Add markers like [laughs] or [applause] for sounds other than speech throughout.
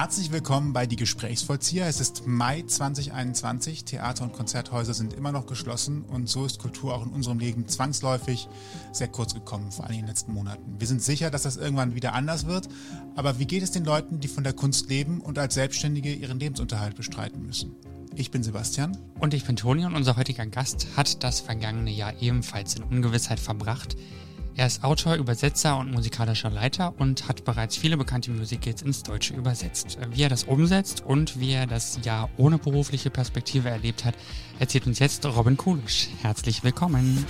Herzlich willkommen bei Die Gesprächsvollzieher. Es ist Mai 2021. Theater- und Konzerthäuser sind immer noch geschlossen und so ist Kultur auch in unserem Leben zwangsläufig sehr kurz gekommen, vor allem in den letzten Monaten. Wir sind sicher, dass das irgendwann wieder anders wird. Aber wie geht es den Leuten, die von der Kunst leben und als Selbstständige ihren Lebensunterhalt bestreiten müssen? Ich bin Sebastian. Und ich bin Toni und unser heutiger Gast hat das vergangene Jahr ebenfalls in Ungewissheit verbracht. Er ist Autor, Übersetzer und musikalischer Leiter und hat bereits viele bekannte Musicals ins Deutsche übersetzt. Wie er das umsetzt und wie er das Jahr ohne berufliche Perspektive erlebt hat, erzählt uns jetzt Robin Kulisch. Herzlich willkommen.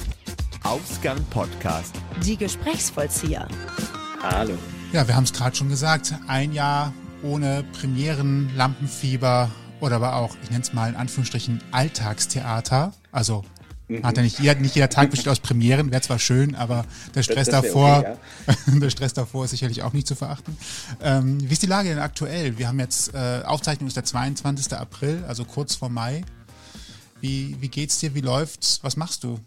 Ausgang Podcast. Die Gesprächsvollzieher. Hallo. Ja, wir haben es gerade schon gesagt. Ein Jahr ohne Premieren, Lampenfieber oder aber auch, ich nenne es mal in Anführungsstrichen, Alltagstheater. Also Mhm. Hat ja nicht, jeder, nicht jeder Tag besteht aus Premieren, wäre zwar schön, aber der Stress das, das davor, okay, ja. [laughs] der Stress davor ist sicherlich auch nicht zu verachten. Ähm, wie ist die Lage denn aktuell? Wir haben jetzt, äh, Aufzeichnung ist der 22. April, also kurz vor Mai. Wie, wie geht's dir? Wie läuft's? Was machst du?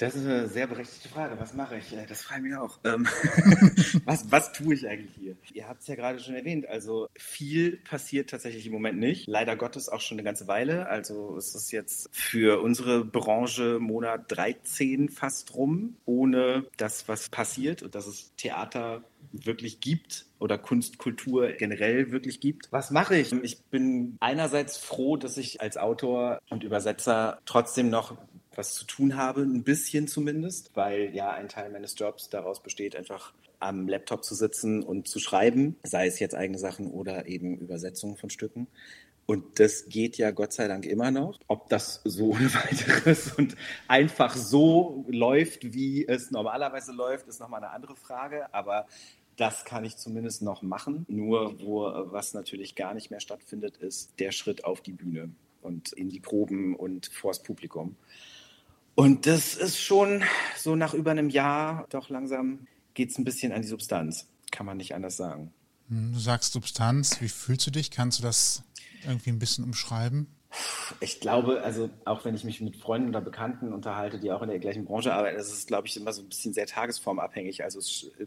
Das ist eine sehr berechtigte Frage. Was mache ich? Äh, das frage ich mich auch. Ähm, [laughs] was, was tue ich eigentlich hier? Ihr habt es ja gerade schon erwähnt. Also viel passiert tatsächlich im Moment nicht. Leider Gottes auch schon eine ganze Weile. Also es ist jetzt für unsere Branche Monat 13 fast rum, ohne das, was passiert und dass es Theater wirklich gibt oder Kunst, Kultur generell wirklich gibt. Was mache ich? Ich bin einerseits froh, dass ich als Autor und Übersetzer trotzdem noch was zu tun habe, ein bisschen zumindest, weil ja ein Teil meines Jobs daraus besteht, einfach am Laptop zu sitzen und zu schreiben, sei es jetzt eigene Sachen oder eben Übersetzungen von Stücken. Und das geht ja Gott sei Dank immer noch. Ob das so [laughs] ohne weiteres und einfach so läuft, wie es normalerweise läuft, ist nochmal eine andere Frage. Aber das kann ich zumindest noch machen. Nur wo was natürlich gar nicht mehr stattfindet, ist der Schritt auf die Bühne und in die Proben und vors Publikum. Und das ist schon so nach über einem Jahr, doch langsam geht es ein bisschen an die Substanz. Kann man nicht anders sagen. Hm, du sagst Substanz, wie fühlst du dich? Kannst du das irgendwie ein bisschen umschreiben? Ich glaube, also auch wenn ich mich mit Freunden oder Bekannten unterhalte, die auch in der gleichen Branche arbeiten, das ist, glaube ich, immer so ein bisschen sehr tagesformabhängig. Also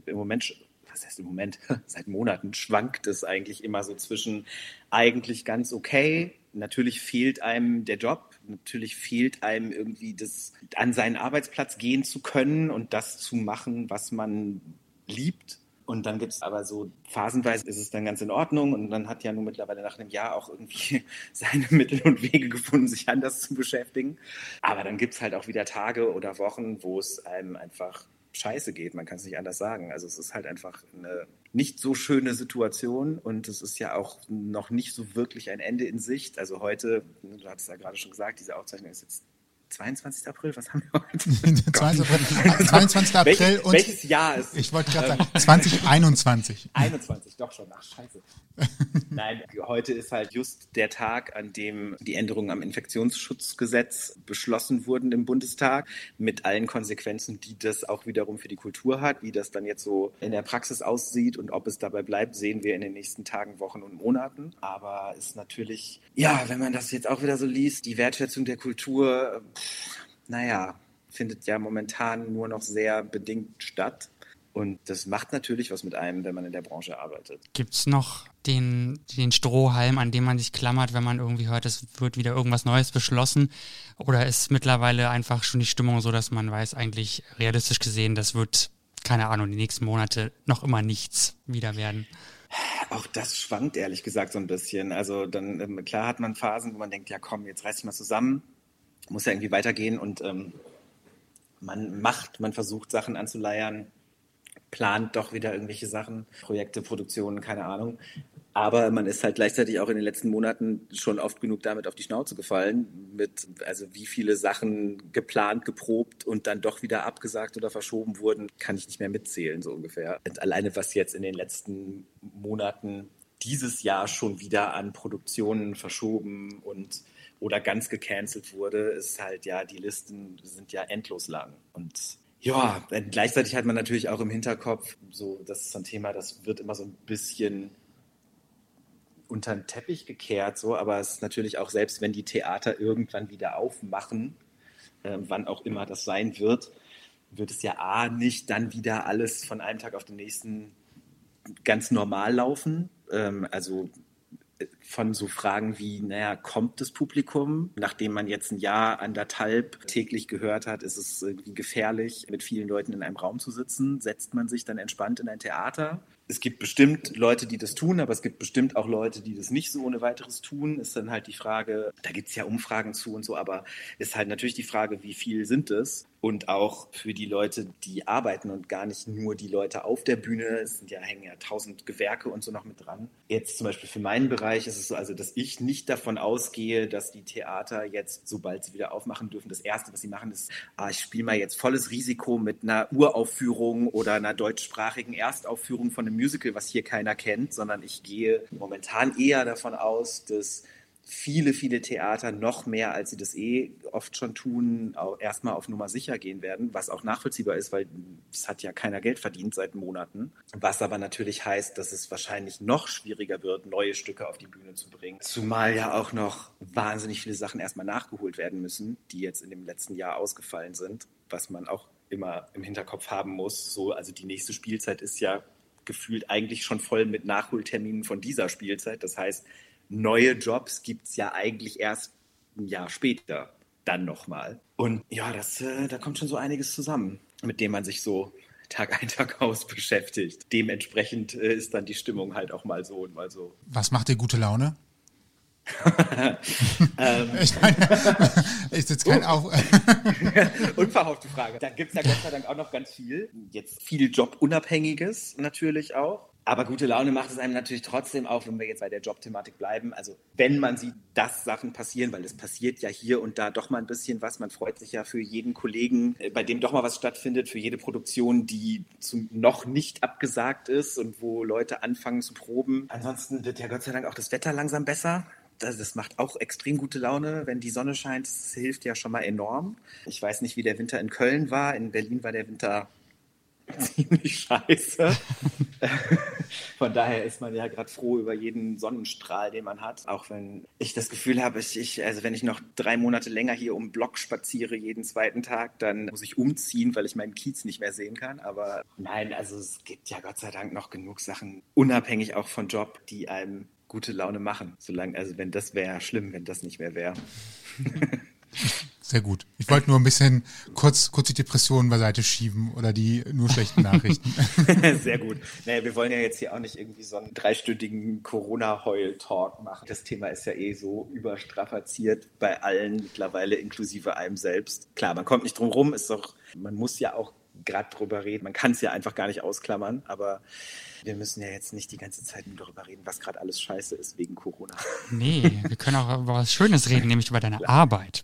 im Moment, was heißt im Moment, [laughs] seit Monaten schwankt es eigentlich immer so zwischen eigentlich ganz okay, natürlich fehlt einem der Job, natürlich fehlt einem irgendwie das, an seinen Arbeitsplatz gehen zu können und das zu machen, was man liebt. Und dann gibt es aber so, phasenweise ist es dann ganz in Ordnung und dann hat ja nun mittlerweile nach einem Jahr auch irgendwie [laughs] seine Mittel und Wege gefunden, sich anders zu beschäftigen. Aber dann gibt es halt auch wieder Tage oder Wochen, wo es einem einfach scheiße geht. Man kann es nicht anders sagen. Also es ist halt einfach eine nicht so schöne Situation und es ist ja auch noch nicht so wirklich ein Ende in Sicht. Also heute, du hattest ja gerade schon gesagt, diese Aufzeichnung ist jetzt 22. April, was haben wir heute? [laughs] 22. April, welches, und welches Jahr ist Ich wollte gerade sagen, [laughs] 2021. 21, doch schon, ach scheiße. [laughs] Nein, heute ist halt just der Tag, an dem die Änderungen am Infektionsschutzgesetz beschlossen wurden im Bundestag, mit allen Konsequenzen, die das auch wiederum für die Kultur hat. Wie das dann jetzt so in der Praxis aussieht und ob es dabei bleibt, sehen wir in den nächsten Tagen, Wochen und Monaten. Aber ist natürlich, ja, wenn man das jetzt auch wieder so liest, die Wertschätzung der Kultur, naja, findet ja momentan nur noch sehr bedingt statt. Und das macht natürlich was mit einem, wenn man in der Branche arbeitet. Gibt es noch den, den Strohhalm, an dem man sich klammert, wenn man irgendwie hört, es wird wieder irgendwas Neues beschlossen? Oder ist mittlerweile einfach schon die Stimmung so, dass man weiß, eigentlich realistisch gesehen, das wird, keine Ahnung, die nächsten Monate noch immer nichts wieder werden? Auch das schwankt ehrlich gesagt so ein bisschen. Also dann, ähm, klar hat man Phasen, wo man denkt, ja komm, jetzt reiß dich mal zusammen, muss ja irgendwie weitergehen und ähm, man macht, man versucht Sachen anzuleiern, plant doch wieder irgendwelche Sachen, Projekte, Produktionen, keine Ahnung. Aber man ist halt gleichzeitig auch in den letzten Monaten schon oft genug damit auf die Schnauze gefallen, mit also wie viele Sachen geplant, geprobt und dann doch wieder abgesagt oder verschoben wurden, kann ich nicht mehr mitzählen, so ungefähr. Und alleine was jetzt in den letzten Monaten dieses Jahr schon wieder an Produktionen verschoben und oder ganz gecancelt wurde, ist halt ja, die Listen sind ja endlos lang. Und ja, gleichzeitig hat man natürlich auch im Hinterkopf, so, das ist so ein Thema, das wird immer so ein bisschen unter den Teppich gekehrt, so, aber es ist natürlich auch, selbst wenn die Theater irgendwann wieder aufmachen, äh, wann auch immer das sein wird, wird es ja A nicht dann wieder alles von einem Tag auf den nächsten ganz normal laufen, Ähm, also von so Fragen wie, naja, kommt das Publikum? Nachdem man jetzt ein Jahr, anderthalb täglich gehört hat, ist es irgendwie gefährlich, mit vielen Leuten in einem Raum zu sitzen. Setzt man sich dann entspannt in ein Theater? Es gibt bestimmt Leute, die das tun, aber es gibt bestimmt auch Leute, die das nicht so ohne weiteres tun. Ist dann halt die Frage, da gibt es ja Umfragen zu und so, aber ist halt natürlich die Frage, wie viel sind es? Und auch für die Leute, die arbeiten und gar nicht nur die Leute auf der Bühne. Es sind ja, hängen ja tausend Gewerke und so noch mit dran. Jetzt zum Beispiel für meinen Bereich ist es so, also dass ich nicht davon ausgehe, dass die Theater jetzt, sobald sie wieder aufmachen dürfen, das Erste, was sie machen, ist, ah, ich spiele mal jetzt volles Risiko mit einer Uraufführung oder einer deutschsprachigen Erstaufführung von einem Musical, was hier keiner kennt, sondern ich gehe momentan eher davon aus, dass viele, viele Theater noch mehr, als sie das eh oft schon tun, erstmal auf Nummer sicher gehen werden, was auch nachvollziehbar ist, weil es hat ja keiner Geld verdient seit Monaten. Was aber natürlich heißt, dass es wahrscheinlich noch schwieriger wird, neue Stücke auf die Bühne zu bringen. Zumal ja auch noch wahnsinnig viele Sachen erstmal nachgeholt werden müssen, die jetzt in dem letzten Jahr ausgefallen sind, was man auch immer im Hinterkopf haben muss. So, also die nächste Spielzeit ist ja gefühlt eigentlich schon voll mit Nachholterminen von dieser Spielzeit. Das heißt, neue Jobs gibt es ja eigentlich erst ein Jahr später dann nochmal. Und ja, das, äh, da kommt schon so einiges zusammen, mit dem man sich so Tag ein, [laughs] Tag aus beschäftigt. Dementsprechend äh, ist dann die Stimmung halt auch mal so und mal so. Was macht dir gute Laune? [laughs] [laughs] ähm. ich meine, ist jetzt kein uh. Auf. Unverhoffte Frage. Da gibt es ja Gott sei Dank auch noch ganz viel. Jetzt viel Jobunabhängiges natürlich auch. Aber gute Laune macht es einem natürlich trotzdem auch, wenn wir jetzt bei der Jobthematik bleiben. Also wenn man sieht, dass Sachen passieren, weil es passiert ja hier und da doch mal ein bisschen was. Man freut sich ja für jeden Kollegen, äh, bei dem doch mal was stattfindet, für jede Produktion, die zum, noch nicht abgesagt ist und wo Leute anfangen zu proben. Ansonsten wird ja Gott sei Dank auch das Wetter langsam besser. Das, das, macht auch extrem gute Laune, wenn die Sonne scheint. Das hilft ja schon mal enorm. Ich weiß nicht, wie der Winter in Köln war. In Berlin war der Winter [laughs] ziemlich scheiße. [laughs] Von daher ist man ja gerade froh über jeden Sonnenstrahl, den man hat. Auch wenn ich das Gefühl habe, ich, ich, also wenn ich noch drei Monate länger hier um Block spaziere, jeden zweiten Tag, dann muss ich umziehen, weil ich meinen Kiez nicht mehr sehen kann. Aber nein, also es gibt ja Gott sei Dank noch genug Sachen, unabhängig auch von Job, die einem gute Laune machen. Solange, also wenn das wäre schlimm, wenn das nicht mehr wäre. [laughs] Sehr gut. Ich wollte nur ein bisschen kurz, kurz die Depressionen beiseite schieben oder die nur schlechten Nachrichten. [laughs] Sehr gut. Naja, wir wollen ja jetzt hier auch nicht irgendwie so einen dreistündigen Corona-Heul-Talk machen. Das Thema ist ja eh so überstrapaziert bei allen mittlerweile, inklusive einem selbst. Klar, man kommt nicht drum rum, ist doch, man muss ja auch gerade drüber reden. Man kann es ja einfach gar nicht ausklammern, aber wir müssen ja jetzt nicht die ganze Zeit nur darüber reden, was gerade alles scheiße ist wegen Corona. Nee, wir können auch über was Schönes reden, [laughs] nämlich über deine Klar. Arbeit.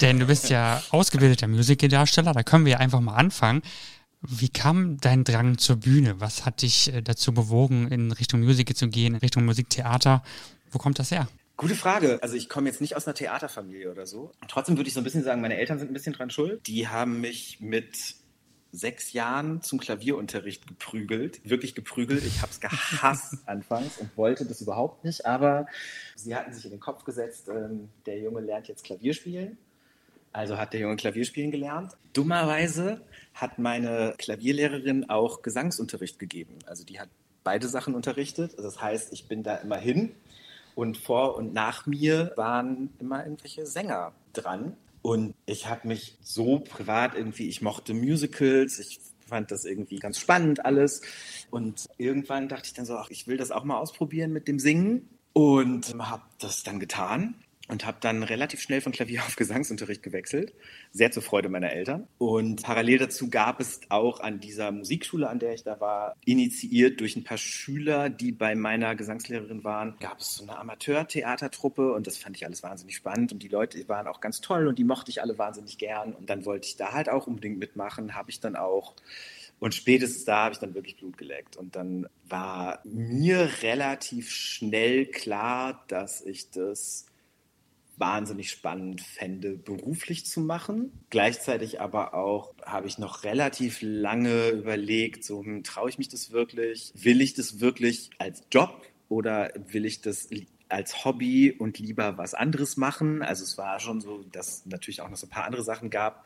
Denn du bist ja ausgebildeter Musicaldarsteller, da können wir ja einfach mal anfangen. Wie kam dein Drang zur Bühne? Was hat dich äh, dazu bewogen, in Richtung Musical zu gehen, in Richtung Musiktheater? Wo kommt das her? Gute Frage. Also ich komme jetzt nicht aus einer Theaterfamilie oder so. Trotzdem würde ich so ein bisschen sagen, meine Eltern sind ein bisschen dran schuld. Die haben mich mit sechs Jahren zum Klavierunterricht geprügelt, wirklich geprügelt. Ich habe es gehasst [laughs] anfangs und wollte das überhaupt nicht, aber sie hatten sich in den Kopf gesetzt, ähm, der Junge lernt jetzt Klavier spielen. Also hat der Junge Klavierspielen gelernt. Dummerweise hat meine Klavierlehrerin auch Gesangsunterricht gegeben. Also die hat beide Sachen unterrichtet. Also das heißt, ich bin da immer hin und vor und nach mir waren immer irgendwelche Sänger dran. Und ich habe mich so privat irgendwie, ich mochte Musicals, ich fand das irgendwie ganz spannend alles. Und irgendwann dachte ich dann so, ach, ich will das auch mal ausprobieren mit dem Singen. Und habe das dann getan und habe dann relativ schnell von Klavier [laughs] auf Gesangsunterricht gewechselt, sehr zur Freude meiner Eltern. Und parallel dazu gab es auch an dieser Musikschule, an der ich da war, initiiert durch ein paar Schüler, die bei meiner Gesangslehrerin waren, gab es so eine Amateurtheatertruppe und das fand ich alles wahnsinnig spannend und die Leute waren auch ganz toll und die mochte ich alle wahnsinnig gern und dann wollte ich da halt auch unbedingt mitmachen, habe ich dann auch und spätestens da habe ich dann wirklich Blut geleckt. Und dann war mir relativ schnell klar, dass ich das wahnsinnig spannend fände, beruflich zu machen. Gleichzeitig aber auch habe ich noch relativ lange überlegt, so hm, traue ich mich das wirklich? Will ich das wirklich als Job oder will ich das als Hobby und lieber was anderes machen? Also es war schon so, dass natürlich auch noch so ein paar andere Sachen gab,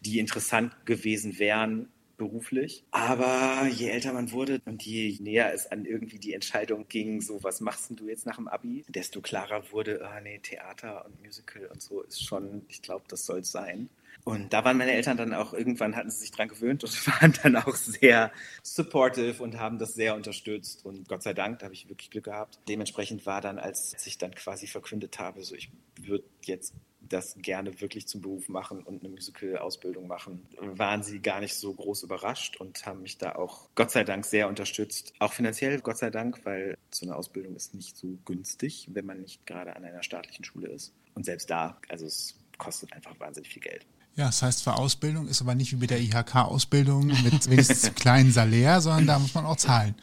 die interessant gewesen wären, beruflich. Aber je älter man wurde und je näher es an irgendwie die Entscheidung ging, so was machst du jetzt nach dem Abi, desto klarer wurde, ah nee, Theater und Musical und so ist schon, ich glaube, das soll es sein. Und da waren meine Eltern dann auch, irgendwann hatten sie sich dran gewöhnt und [laughs] waren dann auch sehr supportive und haben das sehr unterstützt. Und Gott sei Dank, da habe ich wirklich Glück gehabt. Dementsprechend war dann, als ich dann quasi verkündet habe, so ich würde jetzt das gerne wirklich zum Beruf machen und eine Musical-Ausbildung machen, waren sie gar nicht so groß überrascht und haben mich da auch Gott sei Dank sehr unterstützt. Auch finanziell, Gott sei Dank, weil so eine Ausbildung ist nicht so günstig, wenn man nicht gerade an einer staatlichen Schule ist. Und selbst da, also es kostet einfach wahnsinnig viel Geld. Ja, das heißt für Ausbildung ist aber nicht wie bei der IHK-Ausbildung mit [laughs] wenigstens kleinen Salär, sondern da muss man auch zahlen.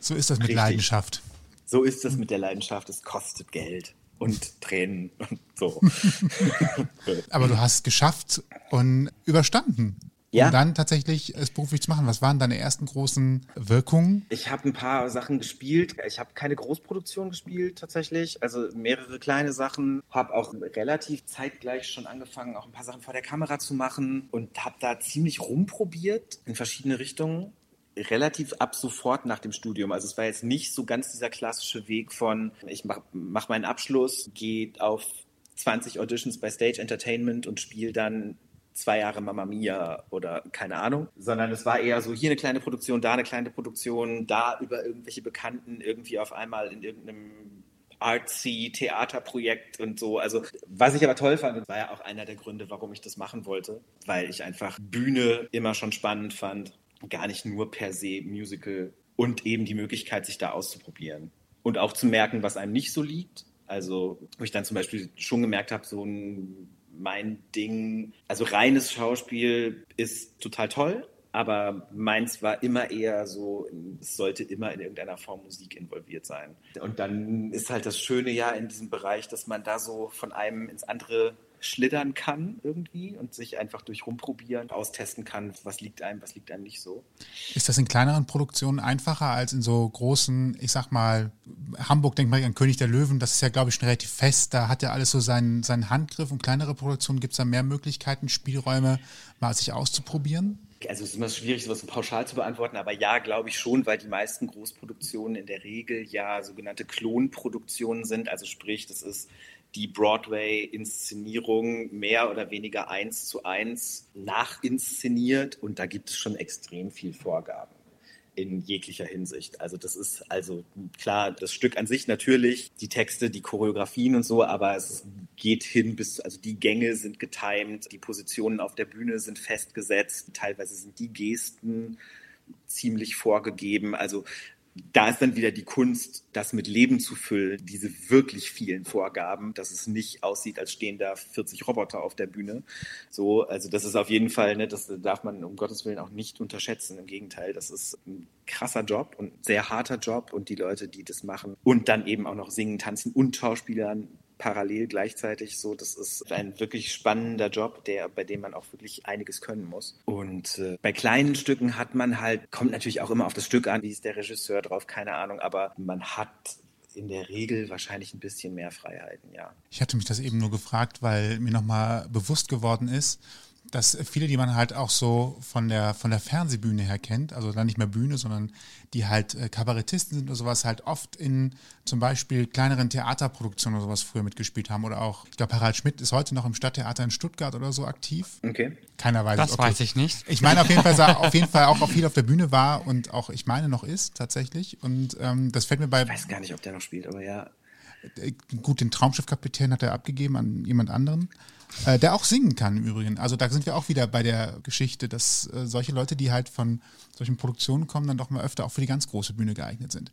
So ist das mit Richtig. Leidenschaft. So ist das mit der Leidenschaft. Es kostet Geld und Tränen und so. [laughs] aber du hast es geschafft und überstanden ja. um dann tatsächlich es beruflich zu machen? Was waren deine ersten großen Wirkungen? Ich habe ein paar Sachen gespielt. Ich habe keine Großproduktion gespielt tatsächlich, also mehrere kleine Sachen. Habe auch relativ zeitgleich schon angefangen, auch ein paar Sachen vor der Kamera zu machen und habe da ziemlich rumprobiert in verschiedene Richtungen relativ ab sofort nach dem Studium. Also es war jetzt nicht so ganz dieser klassische Weg von, ich mache mach meinen Abschluss, gehe auf 20 Auditions bei Stage Entertainment und spiele dann zwei Jahre Mamma Mia oder keine Ahnung, sondern es war eher so hier eine kleine Produktion, da eine kleine Produktion, da über irgendwelche Bekannten irgendwie auf einmal in irgendeinem artsy Theaterprojekt und so. Also was ich aber toll fand, war ja auch einer der Gründe, warum ich das machen wollte, weil ich einfach Bühne immer schon spannend fand, gar nicht nur per se Musical und eben die Möglichkeit, sich da auszuprobieren und auch zu merken, was einem nicht so liegt. Also, wo ich dann zum Beispiel schon gemerkt habe, so ein mein Ding. Also reines Schauspiel ist total toll, aber meins war immer eher so, es sollte immer in irgendeiner Form Musik involviert sein. Und dann ist halt das Schöne ja in diesem Bereich, dass man da so von einem ins andere schlittern kann irgendwie und sich einfach durch rumprobieren austesten kann, was liegt einem, was liegt einem nicht so. Ist das in kleineren Produktionen einfacher als in so großen, ich sag mal, Hamburg denkt mal an König der Löwen, das ist ja, glaube ich, schon relativ fest, da hat ja alles so seinen, seinen Handgriff und kleinere Produktionen gibt es da mehr Möglichkeiten, Spielräume mal sich auszuprobieren? Also es ist immer schwierig, sowas so pauschal zu beantworten, aber ja, glaube ich schon, weil die meisten Großproduktionen in der Regel ja sogenannte Klonproduktionen sind. Also sprich, das ist die Broadway-Inszenierung mehr oder weniger eins zu eins nachinszeniert und da gibt es schon extrem viel Vorgaben in jeglicher Hinsicht. Also das ist also klar, das Stück an sich natürlich, die Texte, die Choreografien und so, aber es geht hin bis, also die Gänge sind getimed, die Positionen auf der Bühne sind festgesetzt, teilweise sind die Gesten ziemlich vorgegeben. Also da ist dann wieder die Kunst, das mit Leben zu füllen, diese wirklich vielen Vorgaben, dass es nicht aussieht, als stehen da 40 Roboter auf der Bühne. So, also das ist auf jeden Fall, ne, das darf man um Gottes Willen auch nicht unterschätzen. Im Gegenteil, das ist ein krasser Job und sehr harter Job und die Leute, die das machen und dann eben auch noch singen, tanzen und Schauspielern parallel gleichzeitig so. Das ist ein wirklich spannender Job, der, bei dem man auch wirklich einiges können muss. Und äh, bei kleinen Stücken hat man halt, kommt natürlich auch immer auf das Stück an, wie ist der Regisseur drauf, keine Ahnung, aber man hat in der Regel wahrscheinlich ein bisschen mehr Freiheiten, ja. Ich hatte mich das eben nur gefragt, weil mir nochmal bewusst geworden ist, dass viele, die man halt auch so von der, von der Fernsehbühne her kennt, also dann nicht mehr Bühne, sondern die halt äh, Kabarettisten sind oder sowas, halt oft in zum Beispiel kleineren Theaterproduktionen oder sowas früher mitgespielt haben. Oder auch, ich glaube, Harald Schmidt ist heute noch im Stadttheater in Stuttgart oder so aktiv. Okay. Keiner weiß das es. Das weiß ich nicht. Ich meine auf jeden Fall, auf jeden Fall auch viel auf der Bühne war und auch, ich meine, noch ist tatsächlich. Und ähm, das fällt mir bei. Ich weiß gar nicht, ob der noch spielt, aber ja. Äh, gut, den Traumschiffkapitän hat er abgegeben an jemand anderen. Äh, der auch singen kann im Übrigen. Also da sind wir auch wieder bei der Geschichte, dass äh, solche Leute, die halt von solchen Produktionen kommen, dann doch mal öfter auch für die ganz große Bühne geeignet sind.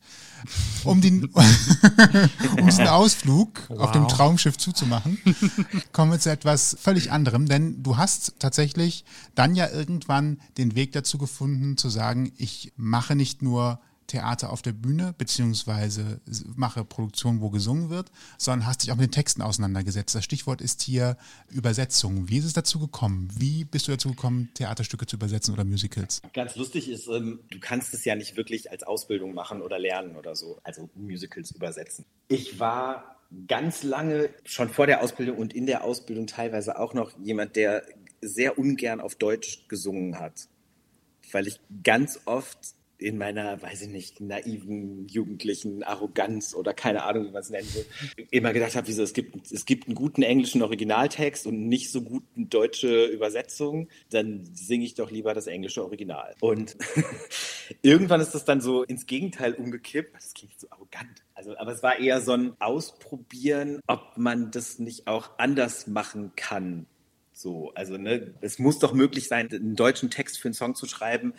Um den, [laughs] um diesen Ausflug wow. auf dem Traumschiff zuzumachen, kommen wir zu etwas völlig anderem, denn du hast tatsächlich dann ja irgendwann den Weg dazu gefunden, zu sagen, ich mache nicht nur Theater auf der Bühne, beziehungsweise mache Produktionen, wo gesungen wird, sondern hast dich auch mit den Texten auseinandergesetzt. Das Stichwort ist hier Übersetzung. Wie ist es dazu gekommen? Wie bist du dazu gekommen, Theaterstücke zu übersetzen oder Musicals? Ganz lustig ist, ähm, du kannst es ja nicht wirklich als Ausbildung machen oder lernen oder so, also Musicals übersetzen. Ich war ganz lange, schon vor der Ausbildung und in der Ausbildung teilweise auch noch jemand, der sehr ungern auf Deutsch gesungen hat weil ich ganz oft in meiner, weiß ich nicht, naiven, jugendlichen Arroganz oder keine Ahnung, wie man es nennen will, immer gedacht habe, wieso, es gibt, es gibt einen guten englischen Originaltext und nicht so guten deutsche Übersetzung, dann singe ich doch lieber das englische Original. Und [laughs] irgendwann ist das dann so ins Gegenteil umgekippt. Das klingt so arrogant. Also, aber es war eher so ein Ausprobieren, ob man das nicht auch anders machen kann. So, also ne, es muss doch möglich sein, einen deutschen Text für einen Song zu schreiben,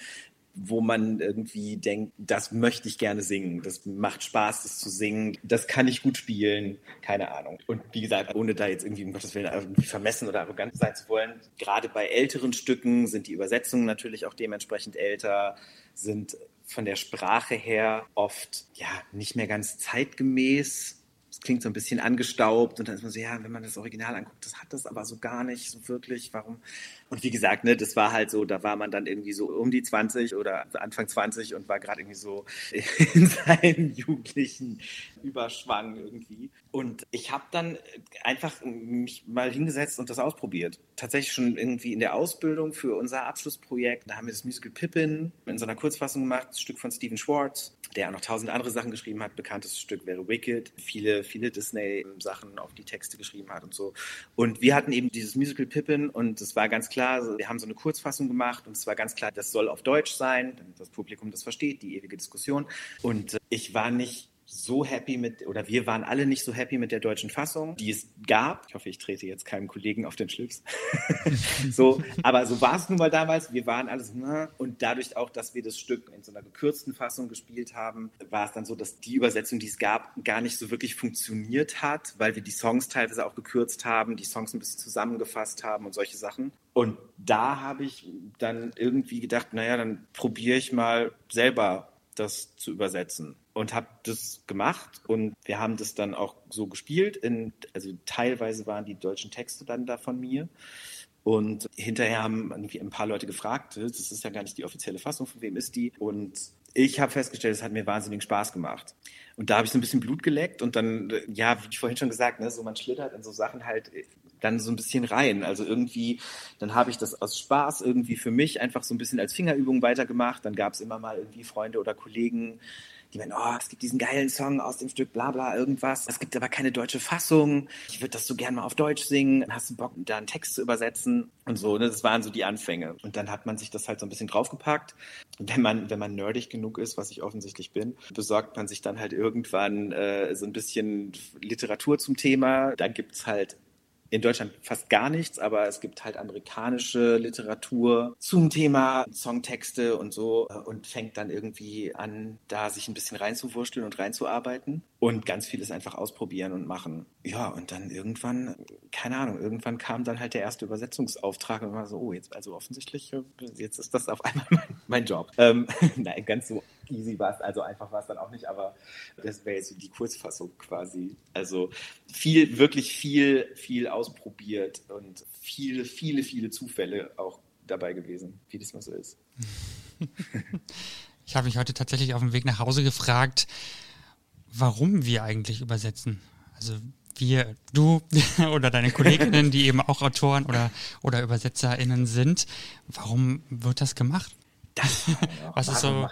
wo man irgendwie denkt, das möchte ich gerne singen, das macht Spaß, das zu singen, das kann ich gut spielen, keine Ahnung. Und wie gesagt, ohne da jetzt irgendwie, um Gottes Willen, irgendwie vermessen oder arrogant sein zu wollen, gerade bei älteren Stücken sind die Übersetzungen natürlich auch dementsprechend älter, sind von der Sprache her oft ja nicht mehr ganz zeitgemäß es klingt so ein bisschen angestaubt und dann ist man so, ja, wenn man das Original anguckt, das hat das aber so gar nicht so wirklich. Warum? Und wie gesagt, ne, das war halt so, da war man dann irgendwie so um die 20 oder Anfang 20 und war gerade irgendwie so [laughs] in seinem jugendlichen Überschwang irgendwie. Und ich habe dann einfach mich mal hingesetzt und das ausprobiert. Tatsächlich schon irgendwie in der Ausbildung für unser Abschlussprojekt. Da haben wir das Musical Pippin in so einer Kurzfassung gemacht, ein Stück von Stephen Schwartz, der auch noch tausend andere Sachen geschrieben hat. Bekanntes Stück wäre Wicked. Viele, viele Disney-Sachen auf die Texte geschrieben hat und so. Und wir hatten eben dieses Musical Pippin und es war ganz klar, wir haben so eine Kurzfassung gemacht und es war ganz klar, das soll auf Deutsch sein, damit das Publikum das versteht, die ewige Diskussion. Und ich war nicht so happy mit, oder wir waren alle nicht so happy mit der deutschen Fassung, die es gab. Ich hoffe, ich trete jetzt keinem Kollegen auf den Schlips. [laughs] so, aber so war es nun mal damals. Wir waren alles, na, und dadurch auch, dass wir das Stück in so einer gekürzten Fassung gespielt haben, war es dann so, dass die Übersetzung, die es gab, gar nicht so wirklich funktioniert hat, weil wir die Songs teilweise auch gekürzt haben, die Songs ein bisschen zusammengefasst haben und solche Sachen. Und da habe ich dann irgendwie gedacht, naja, dann probiere ich mal selber das zu übersetzen und habe das gemacht und wir haben das dann auch so gespielt. In, also teilweise waren die deutschen Texte dann da von mir. Und hinterher haben irgendwie ein paar Leute gefragt, das ist ja gar nicht die offizielle Fassung, von wem ist die? Und ich habe festgestellt, es hat mir wahnsinnig Spaß gemacht. Und da habe ich so ein bisschen Blut geleckt und dann, ja, wie ich vorhin schon gesagt, ne, so man schlittert in so Sachen halt dann so ein bisschen rein. Also irgendwie, dann habe ich das aus Spaß irgendwie für mich einfach so ein bisschen als Fingerübung weitergemacht. Dann gab es immer mal irgendwie Freunde oder Kollegen, die meinen, oh, es gibt diesen geilen Song aus dem Stück, bla bla, irgendwas. Es gibt aber keine deutsche Fassung. Ich würde das so gerne mal auf Deutsch singen. Hast du Bock, da einen Text zu übersetzen? Und so, ne? das waren so die Anfänge. Und dann hat man sich das halt so ein bisschen draufgepackt. Wenn man, wenn man nerdig genug ist, was ich offensichtlich bin, besorgt man sich dann halt irgendwann äh, so ein bisschen Literatur zum Thema. Da gibt's halt in Deutschland fast gar nichts, aber es gibt halt amerikanische Literatur zum Thema Songtexte und so äh, und fängt dann irgendwie an, da sich ein bisschen reinzuwursteln und reinzuarbeiten und ganz vieles einfach ausprobieren und machen. Ja, und dann irgendwann, keine Ahnung, irgendwann kam dann halt der erste Übersetzungsauftrag und war so, oh, jetzt, also offensichtlich, äh, jetzt ist das auf einmal [laughs] mein, mein Job. Ähm, [laughs] nein, ganz so easy war es, also einfach war es dann auch nicht, aber das wäre jetzt die Kurzfassung quasi. Also viel, wirklich viel, viel ausprobiert und viele, viele, viele Zufälle auch dabei gewesen, wie das mal so ist. [laughs] Ich habe mich heute tatsächlich auf dem Weg nach Hause gefragt, warum wir eigentlich übersetzen. Also wir, du [laughs] oder deine Kolleginnen, die eben auch Autoren oder, oder UbersetzerInnen sind, warum wird das gemacht? Das, [laughs] was, ist so,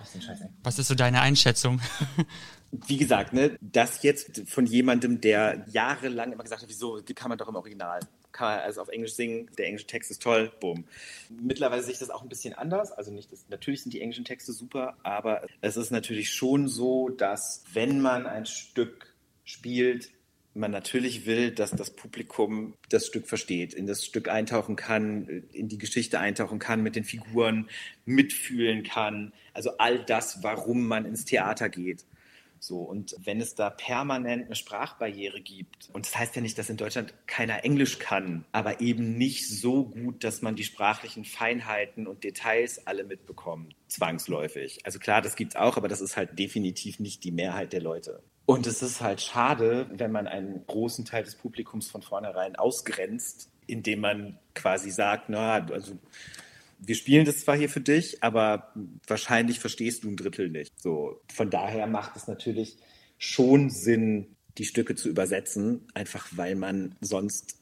was ist so deine Einschätzung? [laughs] Wie gesagt, ne, das jetzt von jemandem, der jahrelang immer gesagt hat, wieso kann man doch im Original, kann man also auf Englisch singen, der englische Text ist toll, boom. Mittlerweile sehe ich das auch ein bisschen anders. Also nicht, das, natürlich sind die englischen Texte super, aber es ist natürlich schon so, dass wenn man ein Stück spielt, man natürlich will, dass das Publikum das Stück versteht, in das Stück eintauchen kann, in die Geschichte eintauchen kann, mit den Figuren mitfühlen kann. Also all das, warum man ins Theater geht. So, und wenn es da permanent eine Sprachbarriere gibt, und das heißt ja nicht, dass in Deutschland keiner Englisch kann, aber eben nicht so gut, dass man die sprachlichen Feinheiten und Details alle mitbekommt, zwangsläufig. Also klar, das gibt es auch, aber das ist halt definitiv nicht die Mehrheit der Leute. Und es ist halt schade, wenn man einen großen Teil des Publikums von vornherein ausgrenzt, indem man quasi sagt, na, also wir spielen das zwar hier für dich, aber wahrscheinlich verstehst du ein Drittel nicht. So, von daher macht es natürlich schon Sinn, die Stücke zu übersetzen, einfach weil man sonst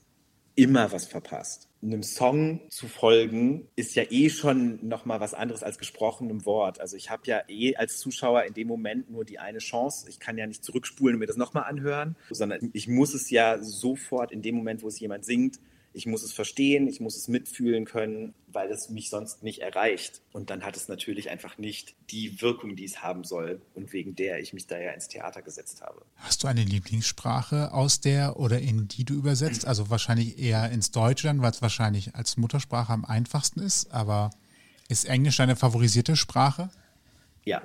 immer was verpasst. Einem Song zu folgen ist ja eh schon noch mal was anderes als gesprochenem Wort. Also ich habe ja eh als Zuschauer in dem Moment nur die eine Chance. Ich kann ja nicht zurückspulen und mir das noch mal anhören, sondern ich muss es ja sofort in dem Moment, wo es jemand singt, ich muss es verstehen, ich muss es mitfühlen können, weil es mich sonst nicht erreicht. Und dann hat es natürlich einfach nicht die Wirkung, die es haben soll und wegen der ich mich da ja ins Theater gesetzt habe. Hast du eine Lieblingssprache aus der oder in die du übersetzt? Also wahrscheinlich eher ins Deutsche dann, weil es wahrscheinlich als Muttersprache am einfachsten ist, aber ist Englisch deine favorisierte Sprache? Ja,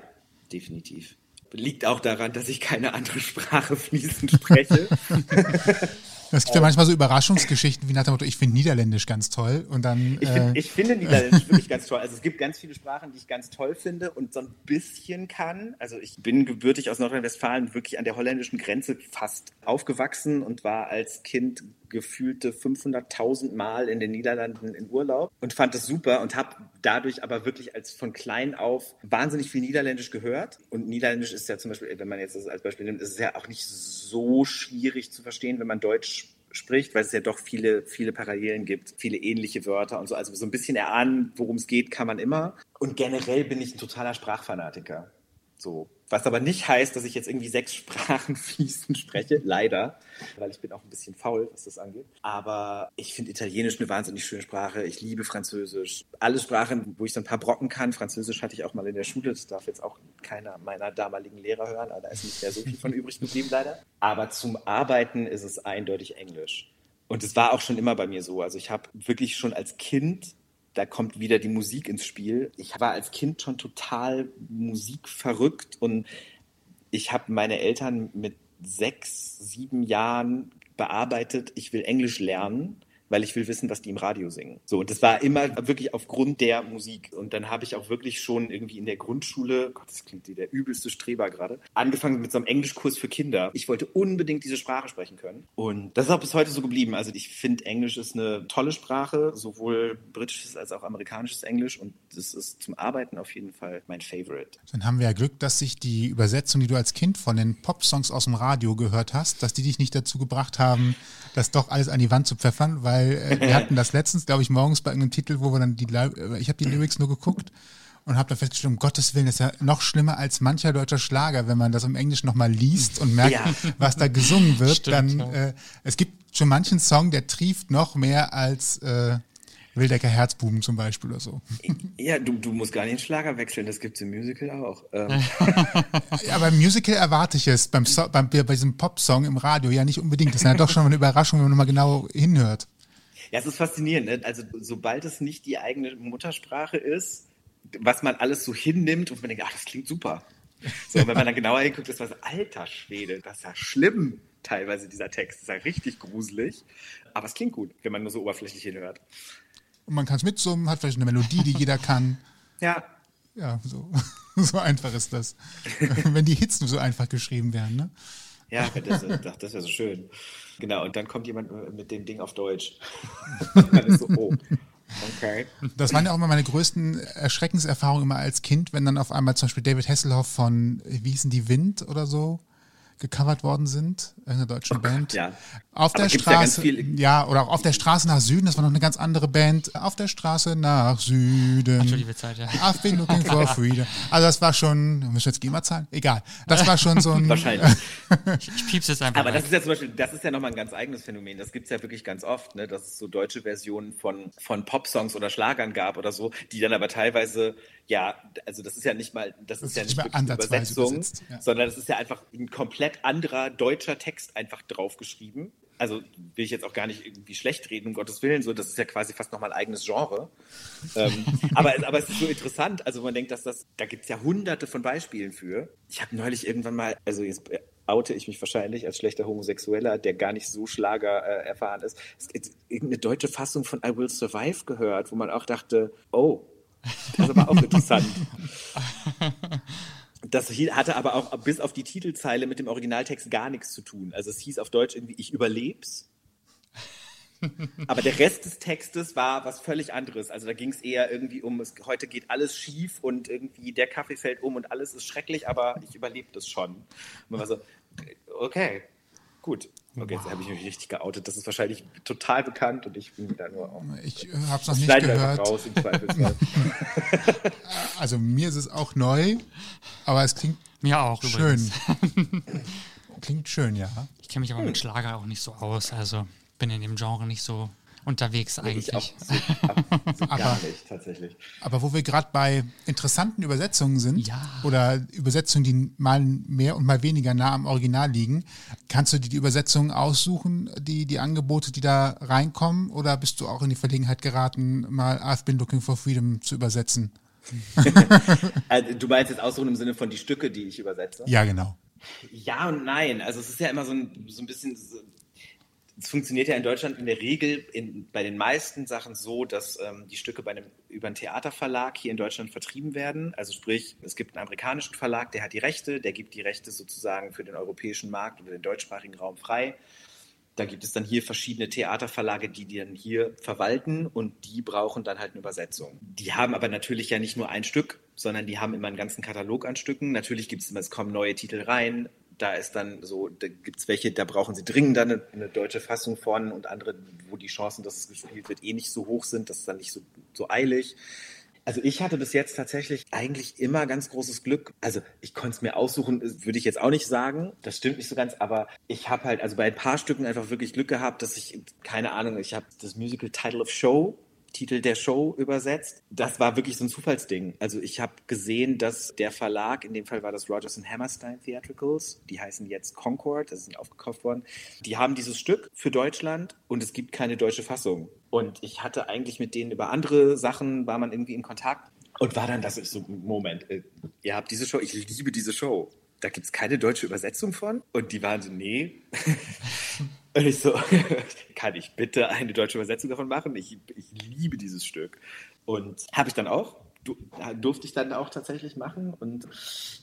definitiv. Liegt auch daran, dass ich keine andere Sprache fließend spreche. [laughs] Es gibt ja manchmal so Überraschungsgeschichten wie nach dem Motto, ich finde Niederländisch ganz toll und dann. Ich, find, äh, ich finde Niederländisch [laughs] wirklich ganz toll. Also es gibt ganz viele Sprachen, die ich ganz toll finde und so ein bisschen kann. Also ich bin gebürtig aus Nordrhein-Westfalen, wirklich an der holländischen Grenze fast aufgewachsen und war als Kind gefühlte 500.000 Mal in den Niederlanden in Urlaub und fand das super und habe dadurch aber wirklich als von klein auf wahnsinnig viel Niederländisch gehört. Und Niederländisch ist ja zum Beispiel, wenn man jetzt das als Beispiel nimmt, ist es ja auch nicht so schwierig zu verstehen, wenn man Deutsch spricht, weil es ja doch viele, viele Parallelen gibt, viele ähnliche Wörter und so. Also so ein bisschen erahnen, worum es geht, kann man immer. Und generell bin ich ein totaler Sprachfanatiker. So. Was aber nicht heißt, dass ich jetzt irgendwie sechs Sprachen [laughs] fließend spreche, leider, weil ich bin auch ein bisschen faul, was das angeht. Aber ich finde Italienisch eine wahnsinnig schöne Sprache. Ich liebe Französisch. Alle Sprachen, wo ich so ein paar Brocken kann. Französisch hatte ich auch mal in der Schule. Das darf jetzt auch keiner meiner damaligen Lehrer hören. Aber da ist nicht mehr so viel von übrig geblieben, leider. Aber zum Arbeiten ist es eindeutig Englisch. Und es war auch schon immer bei mir so. Also ich habe wirklich schon als Kind da kommt wieder die Musik ins Spiel. Ich war als Kind schon total musikverrückt und ich habe meine Eltern mit sechs, sieben Jahren bearbeitet, ich will Englisch lernen weil ich will wissen, was die im Radio singen. So, und das war immer wirklich aufgrund der Musik. Und dann habe ich auch wirklich schon irgendwie in der Grundschule, Gott, das klingt wie der übelste Streber gerade, angefangen mit so einem Englischkurs für Kinder. Ich wollte unbedingt diese Sprache sprechen können. Und das ist auch bis heute so geblieben. Also ich finde, Englisch ist eine tolle Sprache, sowohl britisches als auch amerikanisches Englisch. Und das ist zum Arbeiten auf jeden Fall mein Favorite. Dann haben wir ja Glück, dass sich die Übersetzung, die du als Kind von den Pop-Songs aus dem Radio gehört hast, dass die dich nicht dazu gebracht haben, das doch alles an die Wand zu pfeffern, weil weil äh, wir [laughs] hatten das letztens, glaube ich, morgens bei irgendeinem Titel, wo wir dann die, äh, ich habe die Lyrics nur geguckt und habe dann festgestellt, um Gottes Willen, das ist ja noch schlimmer als mancher deutscher Schlager, wenn man das im Englisch nochmal liest und merkt, ja. [laughs] was da gesungen wird. Stimmt, dann, ja. äh, es gibt schon manchen Song, der trieft noch mehr als äh, Wildecker Herzbuben zum Beispiel oder so. Ja, du, du musst gar nicht den Schlager wechseln, das gibt es im Musical auch. Ähm. [laughs] ja, beim Musical erwarte ich es, beim, so beim bei diesem Popsong im Radio ja nicht unbedingt. Das ist ja doch schon eine Überraschung, wenn man mal genau hinhört. Ja, es ist faszinierend. Ne? Also sobald es nicht die eigene Muttersprache ist, was man alles so hinnimmt und man denkt, ach, das klingt super. So, wenn man dann genauer hinguckt, ist was, alter Schwede, das ist ja schlimm teilweise, dieser Text. Das ist ja richtig gruselig. Aber es klingt gut, wenn man nur so oberflächlich hinhört. Und man kann es mitsummen, hat vielleicht eine Melodie, die jeder kann. Ja. Ja, so, [laughs] so einfach ist das. wenn die Hits nur so einfach geschrieben wären, ne? Ja, das, das wäre so schön. Genau, und dann kommt jemand mit dem Ding auf Deutsch. [laughs] dann ist so, oh. Okay. Das waren ja auch immer meine größten Erschreckenserfahrungen immer als Kind, wenn dann auf einmal zum Beispiel David Hasselhoff von, wie hießen die, Wind oder so, gecovert worden sind, irgendeiner deutschen oh Band. Ja. Auf Aber der Straße, ja, ja, oder auch auf der Straße nach Süden, das war noch eine ganz andere Band. Auf der Straße nach Süden. Ach, liebe Zeit, ja. I've been looking for [laughs] freedom. Also das war schon, müssen wir jetzt GEMA zahlen? Egal. Das war schon so ein... [laughs] Wahrscheinlich. ich, ich piep's jetzt einfach Aber das ist ja zum Beispiel, das ist ja nochmal ein ganz eigenes Phänomen. Das gibt's ja wirklich ganz oft, ne, dass es so deutsche Versionen von, von Popsongs oder Schlagern gab oder so, die dann aber teilweise ja, also das ist ja nicht mal, das, das ist ja nicht wirklich eine Übersetzung, ja. sondern es ist ja einfach ein komplett anderer deutscher Text einfach draufgeschrieben. Also will ich jetzt auch gar nicht irgendwie schlecht reden, um Gottes Willen, so, das ist ja quasi fast nochmal ein eigenes Genre. ähm, [laughs] aber, aber es ist so interessant, also man denkt, dass das, da gibt es ja hunderte von Beispielen für. Ich habe neulich irgendwann mal, also jetzt oute ich mich wahrscheinlich als schlechter Homosexueller, der gar nicht so Schlager äh, erfahren ist, es gibt irgendeine deutsche Fassung von I Will Survive gehört, wo man auch dachte, oh, das ist aber auch [laughs] interessant. [laughs] Das hatte aber auch bis auf die Titelzeile mit dem Originaltext gar nichts zu tun. Also es hieß auf Deutsch irgendwie, ich überleb's. Aber der Rest des Textes war was völlig anderes. Also da ging es eher irgendwie um, es, heute geht alles schief und irgendwie der Kaffee fällt um und alles ist schrecklich, aber ich überlebe das schon. Und man war so, okay, gut. Okay, jetzt habe ich mich richtig geoutet. Das ist wahrscheinlich total bekannt und ich bin da nur auch. Ich habe es noch nicht gehört. Raus, [laughs] also mir ist es auch neu, aber es klingt mir auch schön. klingt schön, ja. Ich kenne mich aber mit Schlager auch nicht so aus, also bin in dem Genre nicht so unterwegs eigentlich. Ich auch so, so [laughs] aber, gar nicht, tatsächlich. Aber wo wir gerade bei interessanten Übersetzungen sind ja. oder Übersetzungen, die mal mehr und mal weniger nah am Original liegen, kannst du dir die Übersetzungen aussuchen, die, die Angebote, die da reinkommen, oder bist du auch in die Verlegenheit geraten, mal I've been looking for freedom zu übersetzen? [laughs] also, du meinst jetzt aussuchen im Sinne von die Stücke, die ich übersetze? Ja, genau. Ja und nein. Also es ist ja immer so ein, so ein bisschen es funktioniert ja in Deutschland in der Regel in, bei den meisten Sachen so, dass ähm, die Stücke bei einem, über einen Theaterverlag hier in Deutschland vertrieben werden. Also sprich, es gibt einen amerikanischen Verlag, der hat die Rechte, der gibt die Rechte sozusagen für den europäischen Markt oder den deutschsprachigen Raum frei. Da gibt es dann hier verschiedene Theaterverlage, die die dann hier verwalten und die brauchen dann halt eine Übersetzung. Die haben aber natürlich ja nicht nur ein Stück, sondern die haben immer einen ganzen Katalog an Stücken. Natürlich gibt es immer, es kommen neue Titel rein, da ist dann so, da gibt es welche, da brauchen sie dringend eine, eine, deutsche Fassung von und andere, wo die Chancen, dass es gespielt wird, eh nicht so hoch sind, das ist dann nicht so, so eilig. Also ich hatte bis jetzt tatsächlich eigentlich immer ganz großes Glück. Also ich konnte es mir aussuchen, würde ich jetzt auch nicht sagen. Das stimmt nicht so ganz, aber ich habe halt also bei ein paar Stücken einfach wirklich Glück gehabt, dass ich, keine Ahnung, ich habe das Musical Title of Show Titel der Show übersetzt. Das war wirklich so ein Zufallsding. Also ich habe gesehen, dass der Verlag, in dem Fall war das Rogers Hammerstein Theatricals, die heißen jetzt Concord, das sind aufgekauft worden, die haben dieses Stück für Deutschland und es gibt keine deutsche Fassung. Und ich hatte eigentlich mit denen über andere Sachen, war man irgendwie in Kontakt und war dann, das ist so, Moment, äh, ihr habt diese Show, ich liebe diese Show. Da gibt es keine deutsche Übersetzung von. Und die waren so, nee. [laughs] Und ich so, [laughs] kann ich bitte eine deutsche Übersetzung davon machen? Ich, ich liebe dieses Stück. Und habe ich dann auch, durfte ich dann auch tatsächlich machen und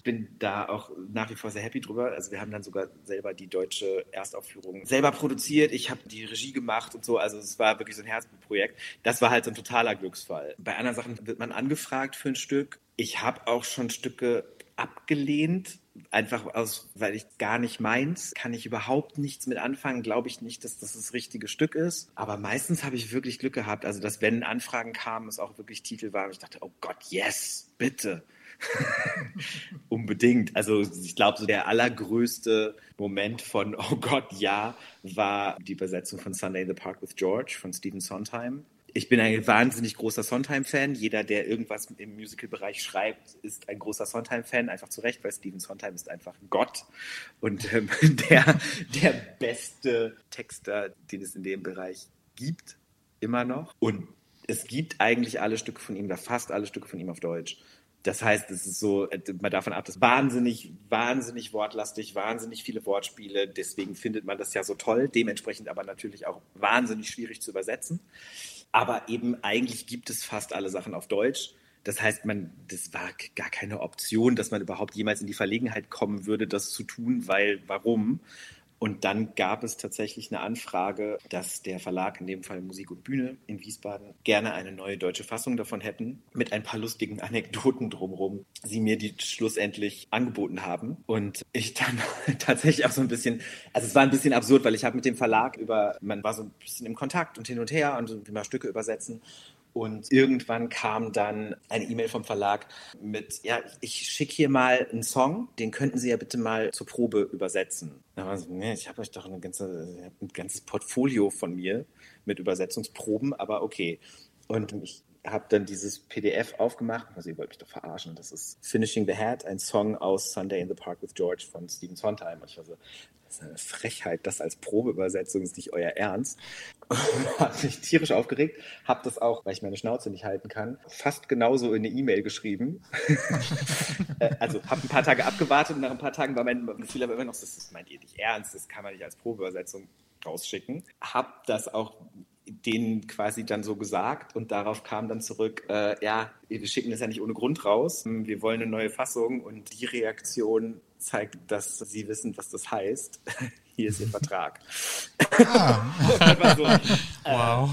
bin da auch nach wie vor sehr happy drüber. Also wir haben dann sogar selber die deutsche Erstaufführung selber produziert. Ich habe die Regie gemacht und so. Also es war wirklich so ein Herzblutprojekt. Das war halt so ein totaler Glücksfall. Bei anderen Sachen wird man angefragt für ein Stück. Ich habe auch schon Stücke abgelehnt, einfach aus, weil ich gar nicht meins, kann ich überhaupt nichts mit anfangen, glaube ich nicht, dass das das richtige Stück ist. Aber meistens habe ich wirklich Glück gehabt, also dass wenn Anfragen kamen, es auch wirklich Titel waren, ich dachte, oh Gott, yes, bitte. [laughs] Unbedingt. Also ich glaube, so der allergrößte Moment von Oh Gott, ja, war die Übersetzung von Sunday in the Park with George von Stephen Sondheim ich bin ein wahnsinnig großer Sondheim-Fan. Jeder, der irgendwas im Musical-Bereich schreibt, ist ein großer Sondheim-Fan, einfach zu Recht, weil Stephen Sondheim ist einfach Gott und ähm, [laughs] der, der beste Texter, den es in dem Bereich gibt, immer noch. Und es gibt eigentlich alle Stücke von ihm, oder fast alle Stücke von ihm auf Deutsch. Das heißt, es ist so, man davon ab, das ist wahnsinnig, wahnsinnig wortlastig, wahnsinnig viele Wortspiele. Deswegen findet man das ja so toll. Dementsprechend aber natürlich auch wahnsinnig schwierig zu übersetzen. Aber eben eigentlich gibt es fast alle Sachen auf Deutsch. Das heißt, man, das war gar keine Option, dass man überhaupt jemals in die Verlegenheit kommen würde, das zu tun, weil warum? Und dann gab es tatsächlich eine Anfrage, dass der Verlag, in dem Fall Musik und Bühne in Wiesbaden, gerne eine neue deutsche Fassung davon hätten, mit ein paar lustigen [laughs] Anekdoten drumherum, sie mir die schlussendlich angeboten haben. Und ich dann [laughs] tatsächlich auch so ein bisschen, also es war ein bisschen absurd, weil ich habe mit dem Verlag über, man war so ein bisschen im Kontakt und hin und her und mal Stücke übersetzen. Und irgendwann kam dann eine E-Mail vom Verlag mit, ja, ich schicke hier mal einen Song, den könnten Sie ja bitte mal zur Probe übersetzen. Da so, nee, ich habe euch doch ganze, ein ganzes Portfolio von mir mit Übersetzungsproben, aber okay. Und ich habe dann dieses PDF aufgemacht. Also ihr wollt mich doch verarschen. Das ist Finishing the Hat, ein Song aus Sunday in the Park with George von Stephen Sondheim. Und ich war so, das ist eine Frechheit, das als Probeübersetzung ist nicht euer Ernst. [laughs] habe mich tierisch aufgeregt, habe das auch, weil ich meine Schnauze nicht halten kann, fast genauso in eine E-Mail geschrieben. [laughs] Äh, also habe ein paar Tage abgewartet und nach ein paar Tagen war mein Gefühl aber immer noch, das meint ihr nicht ernst, das kann man nicht als Probeübersetzung rausschicken. Hab das auch denen quasi dann so gesagt und darauf kam dann zurück, äh, ja, wir schicken das ja nicht ohne Grund raus, wir wollen eine neue Fassung und die Reaktion zeigt, dass sie wissen, was das heißt. [laughs] Hier ist ihr Vertrag. Ah. [laughs] so, äh, wow.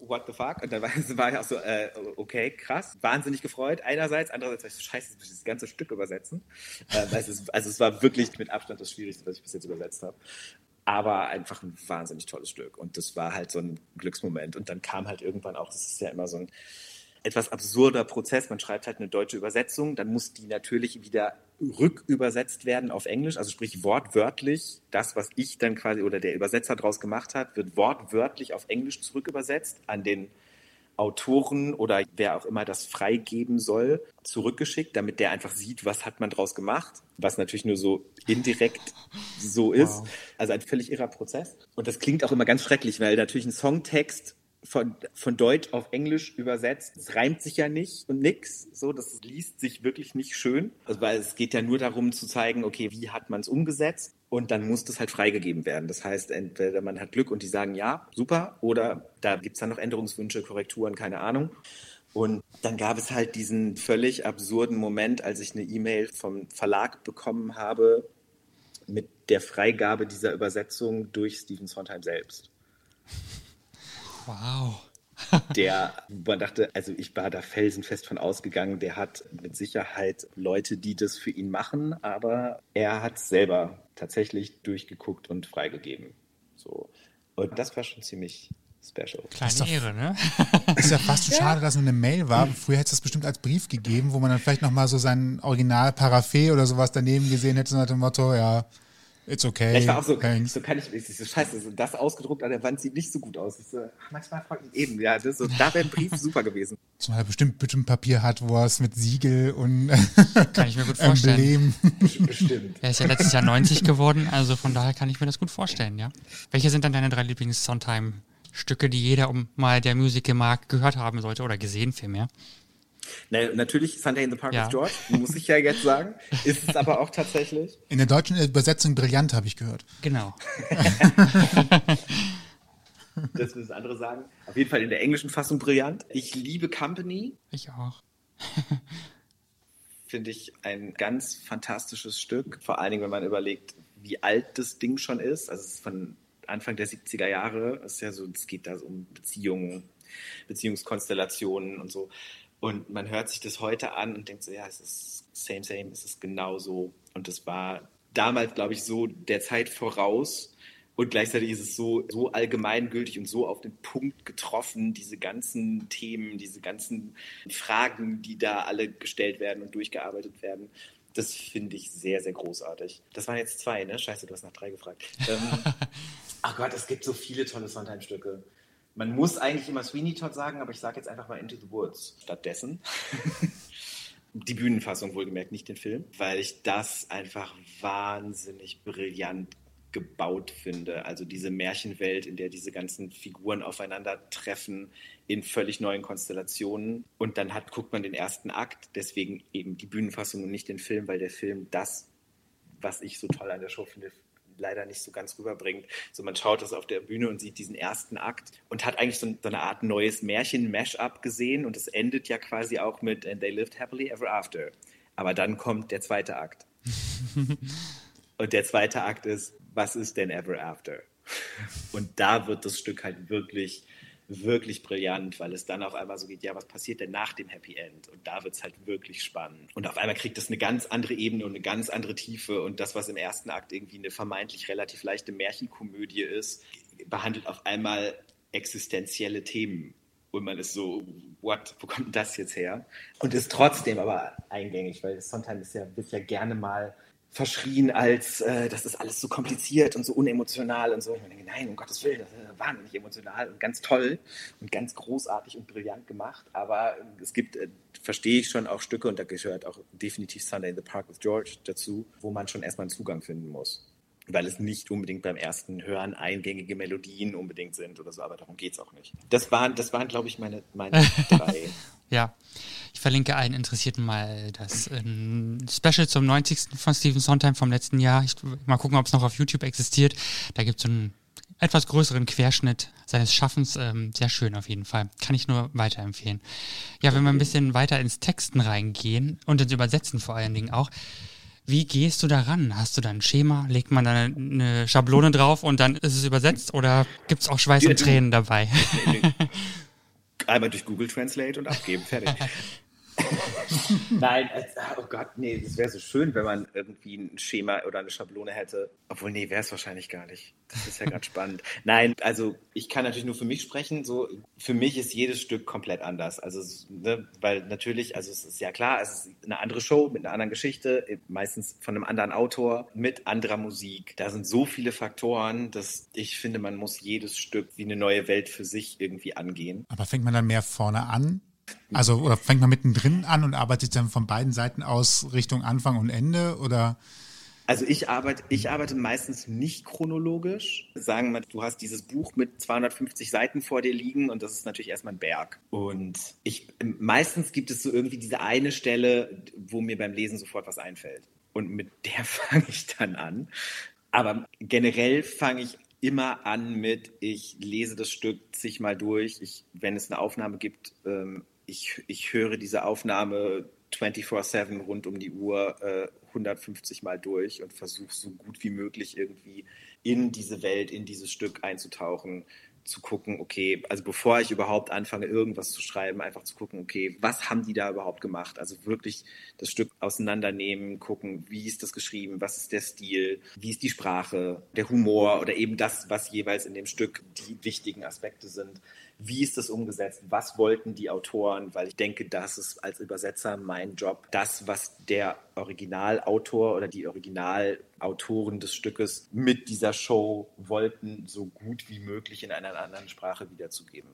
What the fuck? Und dann war, war ich auch so, äh, okay, krass, wahnsinnig gefreut. Einerseits, andererseits war ich so, scheiße, ich muss das ganze Stück übersetzen. Äh, also, es, also es war wirklich mit Abstand das Schwierigste, was ich bis jetzt übersetzt habe. Aber einfach ein wahnsinnig tolles Stück. Und das war halt so ein Glücksmoment. Und dann kam halt irgendwann auch, das ist ja immer so ein etwas absurder Prozess. Man schreibt halt eine deutsche Übersetzung, dann muss die natürlich wieder rückübersetzt werden auf Englisch, also sprich wortwörtlich. Das, was ich dann quasi oder der Übersetzer daraus gemacht hat, wird wortwörtlich auf Englisch zurückübersetzt an den Autoren oder wer auch immer das freigeben soll, zurückgeschickt, damit der einfach sieht, was hat man draus gemacht, was natürlich nur so indirekt [laughs] so ist. Wow. Also ein völlig irrer Prozess. Und das klingt auch immer ganz schrecklich, weil natürlich ein Songtext von, von Deutsch auf Englisch übersetzt. Es reimt sich ja nicht und nix. So, das liest sich wirklich nicht schön. Also, weil es geht ja nur darum zu zeigen, okay, wie hat man es umgesetzt? Und dann muss das halt freigegeben werden. Das heißt, entweder man hat Glück und die sagen ja, super, oder da gibt es dann noch Änderungswünsche, Korrekturen, keine Ahnung. Und dann gab es halt diesen völlig absurden Moment, als ich eine E-Mail vom Verlag bekommen habe mit der Freigabe dieser Übersetzung durch Stephen Sondheim selbst. Wow. Der, man dachte, also ich war da felsenfest von ausgegangen, der hat mit Sicherheit Leute, die das für ihn machen, aber er hat es selber tatsächlich durchgeguckt und freigegeben. So. Und das war schon ziemlich special. Kleine doch, Ehre, ne? [laughs] Ist ja fast schon schade, dass nur eine Mail war. Früher hätte es das bestimmt als Brief gegeben, wo man dann vielleicht nochmal so sein Original Parafé oder sowas daneben gesehen hätte, nach dem Motto, ja, It's okay. Ja, ich war auch so, thanks. so kann ich, ich so, scheiße, so, das ausgedruckt an der Wand sieht nicht so gut aus. Ich so, manchmal freut mich eben, ja, das, so, da wäre ein Brief [laughs] super gewesen. Zumal er bestimmt, bestimmt Papier hat, wo er es mit Siegel und [laughs] kann ich mir gut [laughs] vorstellen. Emblem. Bestimmt. Er ist ja letztes Jahr 90 geworden, also von daher kann ich mir das gut vorstellen, ja. Welche sind dann deine drei Lieblings-Soundtime-Stücke, die jeder, um mal der Musical-Markt gehört haben sollte oder gesehen vielmehr? Na, natürlich Sunday in the Park ja. with George, muss ich ja jetzt sagen. Ist es aber auch tatsächlich. In der deutschen Übersetzung brillant, habe ich gehört. Genau. [laughs] das müssen andere sagen. Auf jeden Fall in der englischen Fassung brillant. Ich liebe Company. Ich auch. [laughs] Finde ich ein ganz fantastisches Stück. Vor allen Dingen, wenn man überlegt, wie alt das Ding schon ist. Also es ist von Anfang der 70er Jahre. Es ist ja so, es geht da so um Beziehungen, Beziehungskonstellationen und so. Und man hört sich das heute an und denkt so, ja, es ist same, same, es ist genauso. Und das war damals, glaube ich, so der Zeit voraus. Und gleichzeitig ist es so, so allgemeingültig und so auf den Punkt getroffen, diese ganzen Themen, diese ganzen Fragen, die da alle gestellt werden und durchgearbeitet werden. Das finde ich sehr, sehr großartig. Das waren jetzt zwei, ne? Scheiße, du hast nach drei gefragt. ähm, [laughs] ach Gott, es gibt so viele tolle Sondheim-Stücke. Man muss eigentlich immer Sweeney Todd sagen, aber ich sage jetzt einfach mal Into the Woods stattdessen. [laughs] Die Bühnenfassung wohlgemerkt, nicht den Film, weil ich das einfach wahnsinnig brillant gebaut finde. Also diese Märchenwelt, in der diese ganzen Figuren aufeinandertreffen in völlig neuen Konstellationen. Und dann hat, guckt man den ersten Akt, deswegen eben die Bühnenfassung und nicht den Film, weil der Film das, was ich so toll an der Show finde, leider nicht so ganz rüberbringt. So man schaut das auf der Bühne und sieht diesen ersten Akt und hat eigentlich so, so eine Art neues Märchen-Mash-up gesehen und es endet ja quasi auch mit And they lived happily ever after. Aber dann kommt der zweite Akt. [laughs] und der zweite Akt ist, was ist denn ever after? Und da wird das Stück halt wirklich wirklich brillant, weil es dann auf einmal so geht, ja, was passiert denn nach dem Happy End? Und da wird es halt wirklich spannend. Und auf einmal kriegt es eine ganz andere Ebene und eine ganz andere Tiefe. Und das, was im ersten Akt irgendwie eine vermeintlich relativ leichte Märchenkomödie ist, behandelt auf einmal existenzielle Themen. Und man ist so, what, wo kommt das jetzt her? Und ist trotzdem aber eingängig, weil Sondheim ist ja, wird ja gerne mal verschrien als, äh, das ist alles so kompliziert und so unemotional und so. Ich denke, nein, um Gottes Willen, das ist wahnsinnig emotional und ganz toll und ganz großartig und brillant gemacht. Aber es gibt, äh, verstehe ich schon, auch Stücke und da gehört auch definitiv Sunday in the Park with George dazu, wo man schon erstmal einen Zugang finden muss. Weil es nicht unbedingt beim ersten Hören eingängige Melodien unbedingt sind oder so, aber darum geht es auch nicht. Das waren, das waren glaube ich, meine, meine [laughs] drei. ja. Ich verlinke allen Interessierten mal das ähm, Special zum 90. von Stephen Sondheim vom letzten Jahr. Ich, mal gucken, ob es noch auf YouTube existiert. Da gibt es so einen etwas größeren Querschnitt seines Schaffens. Ähm, sehr schön auf jeden Fall. Kann ich nur weiterempfehlen. Ja, wenn wir ein bisschen weiter ins Texten reingehen und ins Übersetzen vor allen Dingen auch. Wie gehst du daran? Hast du da ein Schema? Legt man da eine Schablone drauf und dann ist es übersetzt oder gibt es auch Schweiß und Tränen dabei? [laughs] Einmal durch Google Translate und abgeben, fertig. [laughs] Nein, oh Gott, nee, das wäre so schön, wenn man irgendwie ein Schema oder eine Schablone hätte. Obwohl, nee, wäre es wahrscheinlich gar nicht. Das ist ja gerade [laughs] spannend. Nein, also ich kann natürlich nur für mich sprechen. So, für mich ist jedes Stück komplett anders. Also, ne, weil natürlich, also es ist ja klar, es ist eine andere Show mit einer anderen Geschichte, meistens von einem anderen Autor, mit anderer Musik. Da sind so viele Faktoren, dass ich finde, man muss jedes Stück wie eine neue Welt für sich irgendwie angehen. Aber fängt man dann mehr vorne an also, oder fängt man mittendrin an und arbeitet dann von beiden Seiten aus Richtung Anfang und Ende oder? Also ich arbeite, ich arbeite meistens nicht chronologisch. Sagen wir, du hast dieses Buch mit 250 Seiten vor dir liegen und das ist natürlich erstmal ein Berg. Und ich, meistens gibt es so irgendwie diese eine Stelle, wo mir beim Lesen sofort was einfällt. Und mit der [laughs] fange ich dann an. Aber generell fange ich immer an mit, ich lese das Stück zigmal durch. Ich, wenn es eine Aufnahme gibt, ähm, ich, ich höre diese Aufnahme 24-7 rund um die Uhr äh, 150 Mal durch und versuche so gut wie möglich irgendwie in diese Welt, in dieses Stück einzutauchen, zu gucken, okay, also bevor ich überhaupt anfange, irgendwas zu schreiben, einfach zu gucken, okay, was haben die da überhaupt gemacht? Also wirklich das Stück auseinandernehmen, gucken, wie ist das geschrieben, was ist der Stil, wie ist die Sprache, der Humor oder eben das, was jeweils in dem Stück die wichtigen Aspekte sind wie ist das umgesetzt, was wollten die Autoren, weil ich denke, das ist als Übersetzer mein Job, das, was der Originalautor oder die Originalautoren des Stückes mit dieser Show wollten, so gut wie möglich in einer anderen Sprache wiederzugeben.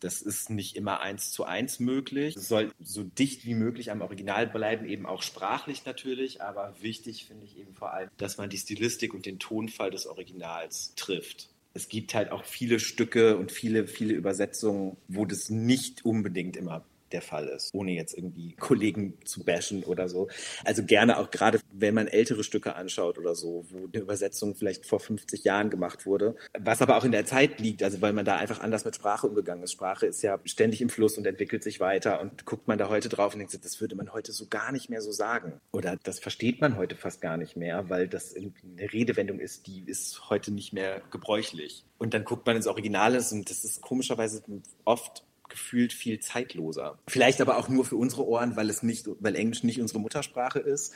Das ist nicht immer eins zu eins möglich. Es soll so dicht wie möglich am Original bleiben, eben auch sprachlich natürlich. Aber wichtig finde ich eben vor allem, dass man die Stilistik und den Tonfall des Originals trifft es gibt halt auch viele Stücke und viele, viele Übersetzungen, wo das nicht unbedingt immer der Fall ist, ohne jetzt irgendwie [laughs] Kollegen zu bashen oder so. Also gerne auch gerade, wenn man ältere Stücke anschaut oder so, wo eine Übersetzung vielleicht vor 50 Jahren gemacht wurde, was aber auch in der Zeit liegt, also weil man da einfach anders mit Sprache umgegangen ist. Sprache ist ja ständig im Fluss und entwickelt sich weiter und guckt man da heute drauf und denkt, das würde man heute so gar nicht mehr so sagen. Oder das versteht man heute fast gar nicht mehr, weil das eine Redewendung ist, die ist heute nicht mehr gebräuchlich. Und dann guckt man ins Original und das ist komischerweise oft gefühlt viel zeitloser. Vielleicht aber auch nur für unsere Ohren, weil es nicht, weil Englisch nicht unsere Muttersprache ist.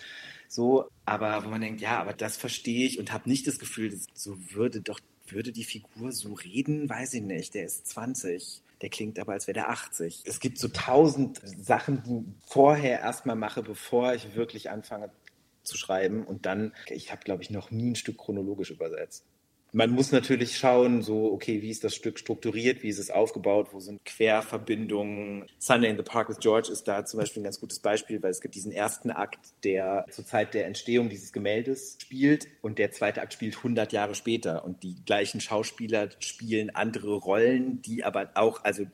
So, aber wo man denkt, ja, aber das verstehe ich und habe nicht das Gefühl, so würde doch, würde die Figur so reden, weiß ich nicht. Der ist 20 der klingt aber, als wäre der 80. Es gibt so tausend Sachen, die ich vorher erstmal mache, bevor ich wirklich anfange zu schreiben. Und dann, ich habe, glaube ich, noch nie ein Stück chronologisch übersetzt man muss natürlich schauen, so, okay, wie ist das Stück strukturiert, wie ist es aufgebaut, wo sind Querverbindungen. Sunday in the Park with George ist da zum Beispiel ein ganz gutes Beispiel, weil es gibt diesen ersten Akt, der zur Zeit der Entstehung dieses Gemäldes spielt und der zweite Akt spielt 100 Jahre später und die gleichen Schauspieler spielen andere Rollen, die aber auch, also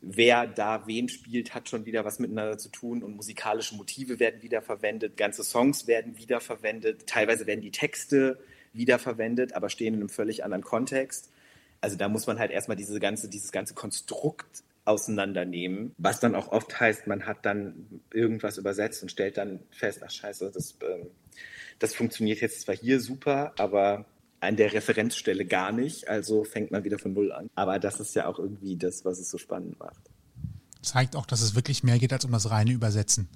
wer da wen spielt, hat schon wieder was miteinander zu tun und musikalische Motive werden wiederverwendet, ganze Songs werden wiederverwendet, teilweise werden die Texte wiederverwendet, aber stehen in einem völlig anderen Kontext. Also da muss man halt erstmal diese ganze, dieses ganze Konstrukt auseinandernehmen, was dann auch oft heißt, man hat dann irgendwas übersetzt und stellt dann fest, ach scheiße, das, äh, das funktioniert jetzt zwar hier super, aber an der Referenzstelle gar nicht, also fängt man wieder von Null an. Aber das ist ja auch irgendwie das, was es so spannend macht. Zeigt auch, dass es wirklich mehr geht als um das reine Übersetzen.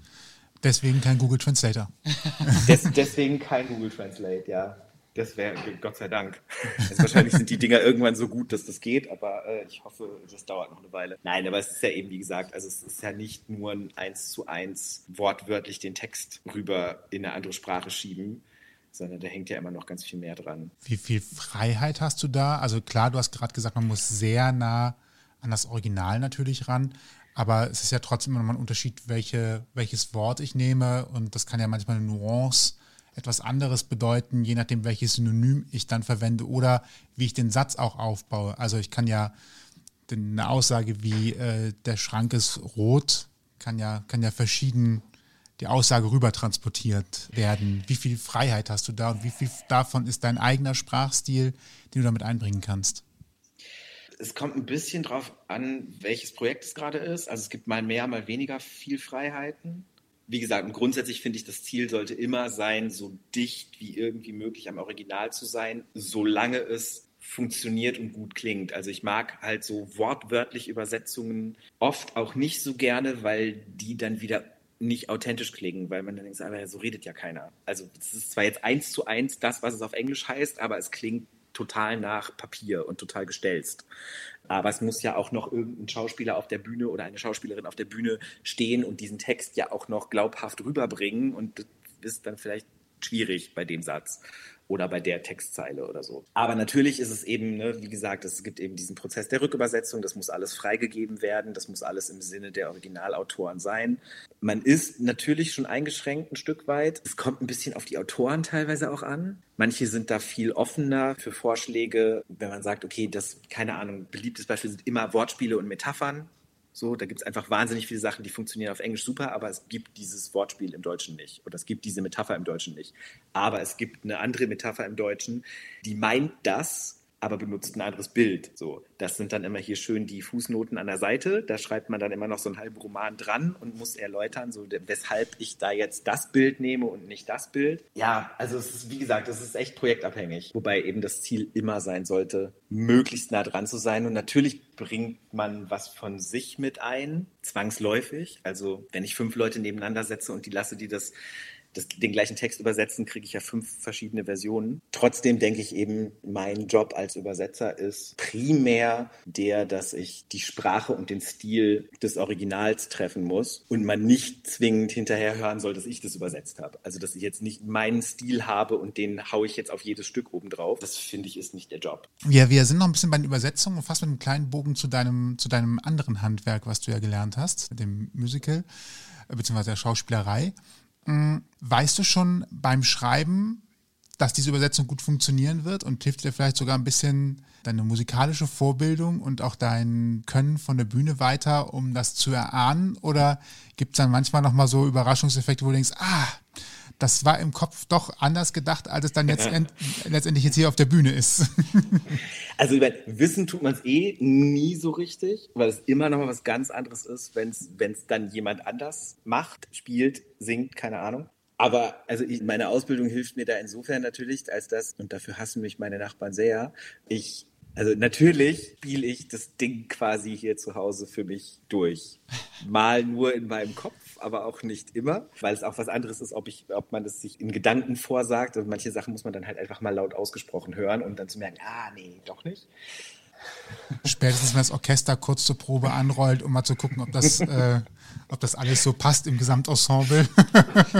Deswegen kein Google Translator. [laughs] Des, deswegen kein Google Translate, ja. Das wäre, Gott sei Dank. Also wahrscheinlich sind die Dinger irgendwann so gut, dass das geht, aber äh, ich hoffe, das dauert noch eine Weile. Nein, aber es ist ja eben, wie gesagt, also es ist ja nicht nur ein eins zu eins wortwörtlich den Text rüber in eine andere Sprache schieben, sondern da hängt ja immer noch ganz viel mehr dran. Wie viel Freiheit hast du da? Also klar, du hast gerade gesagt, man muss sehr nah an das Original natürlich ran, aber es ist ja trotzdem immer noch ein Unterschied, welche, welches Wort ich nehme und das kann ja manchmal eine Nuance etwas anderes bedeuten, je nachdem, welches Synonym ich dann verwende oder wie ich den Satz auch aufbaue. Also ich kann ja eine Aussage wie äh, der Schrank ist rot, kann ja, kann ja verschieden die Aussage rüber transportiert werden. Wie viel Freiheit hast du da und wie viel davon ist dein eigener Sprachstil, den du damit einbringen kannst? Es kommt ein bisschen drauf an, welches Projekt es gerade ist. Also es gibt mal mehr, mal weniger viel Freiheiten wie gesagt, grundsätzlich finde ich, das Ziel sollte immer sein, so dicht wie irgendwie möglich am Original zu sein, solange es funktioniert und gut klingt. Also ich mag halt so wortwörtlich Übersetzungen oft auch nicht so gerne, weil die dann wieder nicht authentisch klingen, weil man dann denkt, aber so redet ja keiner. Also es ist zwar jetzt eins zu eins das, was es auf Englisch heißt, aber es klingt total nach Papier und total gestelzt. Aber es muss ja auch noch irgendein Schauspieler auf der Bühne oder eine Schauspielerin auf der Bühne stehen und diesen Text ja auch noch glaubhaft rüberbringen. Und das ist dann vielleicht schwierig bei dem Satz oder bei der Textzeile oder so. Aber natürlich ist es eben, ne, wie gesagt, es gibt eben diesen Prozess der Rückübersetzung, das muss alles freigegeben werden, das muss alles im Sinne der Originalautoren sein. Man ist natürlich schon eingeschränkt ein Stück weit. Es kommt ein bisschen auf die Autoren teilweise auch an. Manche sind da viel offener für Vorschläge, wenn man sagt, okay, das, keine Ahnung, beliebtes Beispiel sind immer Wortspiele und Metaphern. So, da gibt es einfach wahnsinnig viele Sachen, die funktionieren auf Englisch super, aber es gibt dieses Wortspiel im Deutschen nicht. Oder es gibt diese Metapher im Deutschen nicht. Aber es gibt eine andere Metapher im Deutschen, die meint das, aber benutzt ein anderes Bild. So, das sind dann immer hier schön die Fußnoten an der Seite. Da schreibt man dann immer noch so einen halben Roman dran und muss erläutern, so weshalb ich da jetzt das Bild nehme und nicht das Bild. Ja, also es ist wie gesagt, es ist echt projektabhängig, wobei eben das Ziel immer sein sollte, möglichst nah dran zu sein. Und natürlich bringt man was von sich mit ein, zwangsläufig. Also wenn ich fünf Leute nebeneinander setze und die lasse die das das, den gleichen Text übersetzen, kriege ich ja fünf verschiedene Versionen. Trotzdem denke ich eben, mein Job als Übersetzer ist primär der, dass ich die Sprache und den Stil des Originals treffen muss und man nicht zwingend hinterher hören soll, dass ich das übersetzt habe. Also, dass ich jetzt nicht meinen Stil habe und den haue ich jetzt auf jedes Stück oben drauf. Das finde ich ist nicht der Job. Ja, wir sind noch ein bisschen bei den Übersetzungen und fast mit einem kleinen Bogen zu deinem, zu deinem anderen Handwerk, was du ja gelernt hast, dem Musical, äh, beziehungsweise der Schauspielerei. Weißt du schon beim Schreiben, dass diese Übersetzung gut funktionieren wird und hilft dir vielleicht sogar ein bisschen deine musikalische Vorbildung und auch dein Können von der Bühne weiter, um das zu erahnen? Oder gibt es dann manchmal nochmal so Überraschungseffekte, wo du denkst, ah, das war im Kopf doch anders gedacht, als es dann jetzt [laughs] letztendlich jetzt hier auf der Bühne ist. [laughs] also über Wissen tut man es eh nie so richtig, weil es immer noch mal was ganz anderes ist, wenn es dann jemand anders macht, spielt, singt, keine Ahnung. Aber also ich, meine Ausbildung hilft mir da insofern natürlich, als dass, und dafür hassen mich meine Nachbarn sehr, ich also natürlich spiele ich das Ding quasi hier zu Hause für mich durch. Mal nur in meinem Kopf, aber auch nicht immer, weil es auch was anderes ist, ob, ich, ob man das sich in Gedanken vorsagt. Und manche Sachen muss man dann halt einfach mal laut ausgesprochen hören und dann zu merken, ah, nee, doch nicht. Spätestens, wenn das Orchester kurz zur Probe anrollt, um mal zu gucken, ob das, [laughs] äh, ob das alles so passt im Gesamtensemble.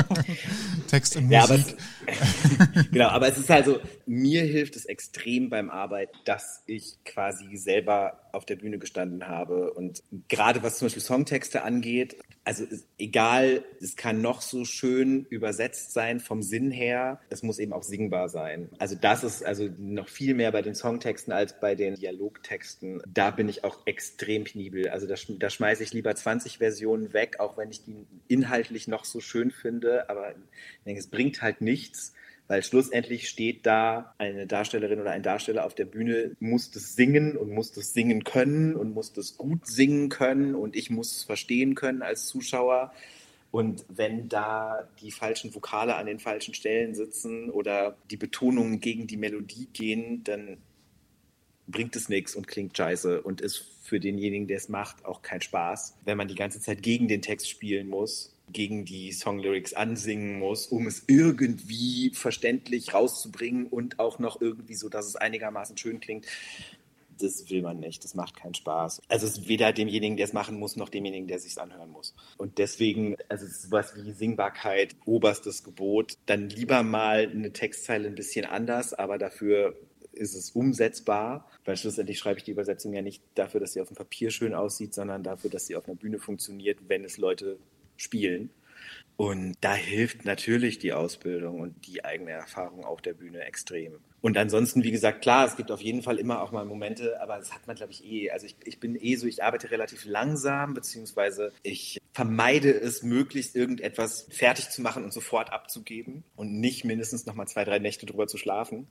[laughs] Text und Musik. Ja, aber es, [laughs] genau, aber es ist also, mir hilft es extrem beim Arbeiten, dass ich quasi selber auf der Bühne gestanden habe. Und gerade was zum Beispiel Songtexte angeht, also egal, es kann noch so schön übersetzt sein vom Sinn her, es muss eben auch singbar sein. Also das ist also noch viel mehr bei den Songtexten als bei den Dialogtexten. Da bin ich auch extrem penibel. Also da, da schmeiße ich lieber 20 Versionen weg, auch wenn ich die inhaltlich noch so schön finde. Aber ich denke, es bringt halt nichts, weil schlussendlich steht da eine Darstellerin oder ein Darsteller auf der Bühne, muss das singen und muss das singen können und muss das gut singen können und ich muss es verstehen können als Zuschauer. Und wenn da die falschen Vokale an den falschen Stellen sitzen oder die Betonungen gegen die Melodie gehen, dann bringt es nichts und klingt scheiße und ist für denjenigen, der es macht, auch kein Spaß. Wenn man die ganze Zeit gegen den Text spielen muss, gegen die Songlyrics ansingen muss, um es irgendwie verständlich rauszubringen und auch noch irgendwie so, dass es einigermaßen schön klingt. Das will man nicht, das macht keinen Spaß. Also es ist weder demjenigen, der es machen muss, noch demjenigen, der es sich anhören muss. Und deswegen, also es ist sowas wie Singbarkeit, oberstes Gebot. Dann lieber mal eine Textzeile ein bisschen anders, aber dafür ist es umsetzbar, weil schlussendlich schreibe ich die Übersetzung ja nicht dafür, dass sie auf dem Papier schön aussieht, sondern dafür, dass sie auf einer Bühne funktioniert, wenn es Leute spielen. Und da hilft natürlich die Ausbildung und die eigene Erfahrung auf der Bühne extrem. Und ansonsten, wie gesagt, klar, es gibt auf jeden Fall immer auch mal Momente, aber das hat man, glaube ich, eh. Also ich, ich bin eh so, ich arbeite relativ langsam, beziehungsweise ich vermeide es, möglichst irgendetwas fertig zu machen und sofort abzugeben und nicht mindestens noch mal zwei, drei Nächte drüber zu schlafen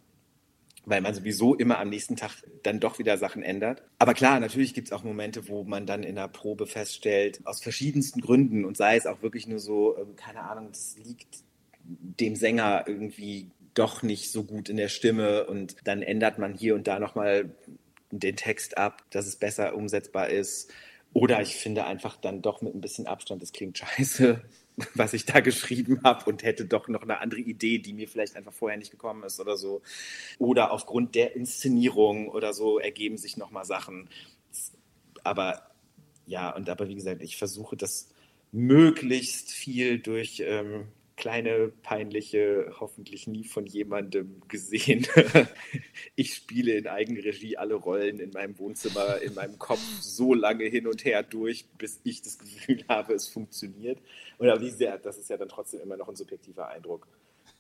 weil man sowieso immer am nächsten Tag dann doch wieder Sachen ändert. Aber klar, natürlich gibt es auch Momente, wo man dann in der Probe feststellt, aus verschiedensten Gründen und sei es auch wirklich nur so, ähm, keine Ahnung, das liegt dem Sänger irgendwie doch nicht so gut in der Stimme und dann ändert man hier und da nochmal den Text ab, dass es besser umsetzbar ist. Oder ich finde einfach dann doch mit ein bisschen Abstand, das klingt [laughs] scheiße. Was ich da [laughs] geschrieben habe und hätte doch noch eine andere Idee, die mir vielleicht einfach vorher nicht gekommen ist oder so. Oder aufgrund der Inszenierung oder so ergeben sich nochmal Sachen. Aber ja, und aber wie gesagt, ich versuche das möglichst viel durch ähm, kleine, peinliche, hoffentlich nie von jemandem gesehen. [laughs] ich spiele in Eigenregie alle Rollen in meinem Wohnzimmer, in meinem Kopf [laughs] so lange hin und her durch, bis ich das Gefühl [laughs] habe, es funktioniert. Oder wie sehr, das ist ja dann trotzdem immer noch ein subjektiver Eindruck.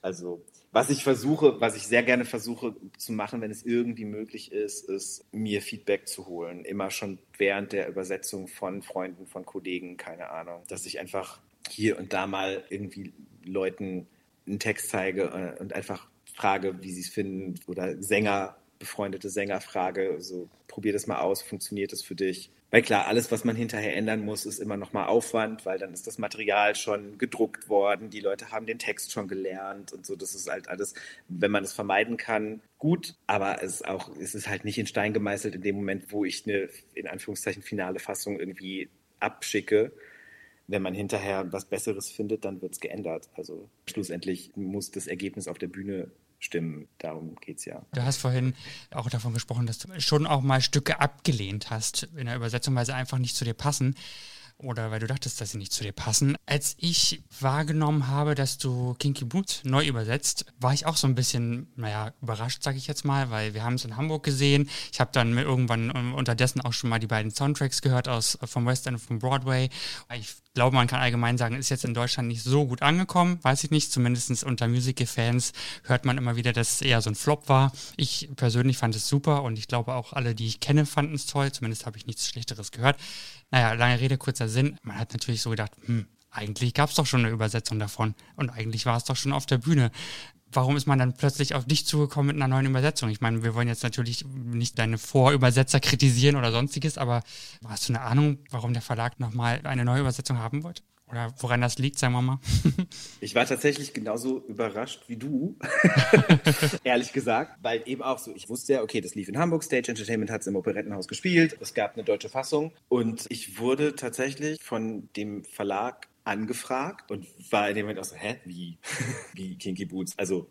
Also, was ich versuche, was ich sehr gerne versuche zu machen, wenn es irgendwie möglich ist, ist, mir Feedback zu holen. Immer schon während der Übersetzung von Freunden, von Kollegen, keine Ahnung. Dass ich einfach hier und da mal irgendwie Leuten einen Text zeige äh, und einfach frage, wie sie es finden oder Sänger, befreundete Sänger frage, so probier das mal aus, funktioniert das für dich? Weil klar, alles, was man hinterher ändern muss, ist immer noch mal Aufwand, weil dann ist das Material schon gedruckt worden, die Leute haben den Text schon gelernt und so. Das ist halt alles, wenn man es vermeiden kann, gut. Aber es ist auch, es ist halt nicht in Stein gemeißelt in dem Moment, wo ich eine in Anführungszeichen finale Fassung irgendwie abschicke wenn man hinterher was Besseres findet, dann wird es geändert. Also schlussendlich muss das Ergebnis auf der Bühne stimmen. Darum geht es ja. Du hast vorhin auch davon gesprochen, dass du schon auch mal Stücke abgelehnt hast in der Übersetzung, weil sie einfach nicht zu dir passen oder weil du dachtest, dass sie nicht zu dir passen. Als ich wahrgenommen habe, dass du Kinky Boots neu übersetzt, war ich auch so ein bisschen, naja, überrascht, sage ich jetzt mal, weil wir haben es in Hamburg gesehen. Ich habe dann irgendwann unterdessen auch schon mal die beiden Soundtracks gehört aus vom West End und vom Broadway. Ich glaube, man kann allgemein sagen, ist jetzt in Deutschland nicht so gut angekommen, weiß ich nicht. Zumindest unter Musical-Fans hört man immer wieder, dass es eher so ein Flop war. Ich persönlich fand es super und ich glaube auch alle, die ich kenne, fanden es toll. Zumindest habe ich nichts Schlechteres gehört. Naja, lange Rede, kurzer Sinn. Man hat natürlich so gedacht, hm, eigentlich gab es doch schon eine Übersetzung davon und eigentlich war es doch schon auf der Bühne. Warum ist man dann plötzlich auf dich zugekommen mit einer neuen Übersetzung? Ich meine, wir wollen jetzt natürlich nicht deine Vorübersetzer kritisieren oder sonstiges, aber hast du eine Ahnung, warum der Verlag nochmal eine neue Übersetzung haben wollte? Oder woran das liegt, sagen wir mal. [laughs] ich war tatsächlich genauso überrascht wie du, [laughs] ehrlich gesagt, weil eben auch so, ich wusste ja, okay, das lief in Hamburg, Stage Entertainment hat es im Operettenhaus gespielt, es gab eine deutsche Fassung und ich wurde tatsächlich von dem Verlag angefragt und war in dem Moment auch so, hä, wie, [laughs] wie Kinky Boots? Also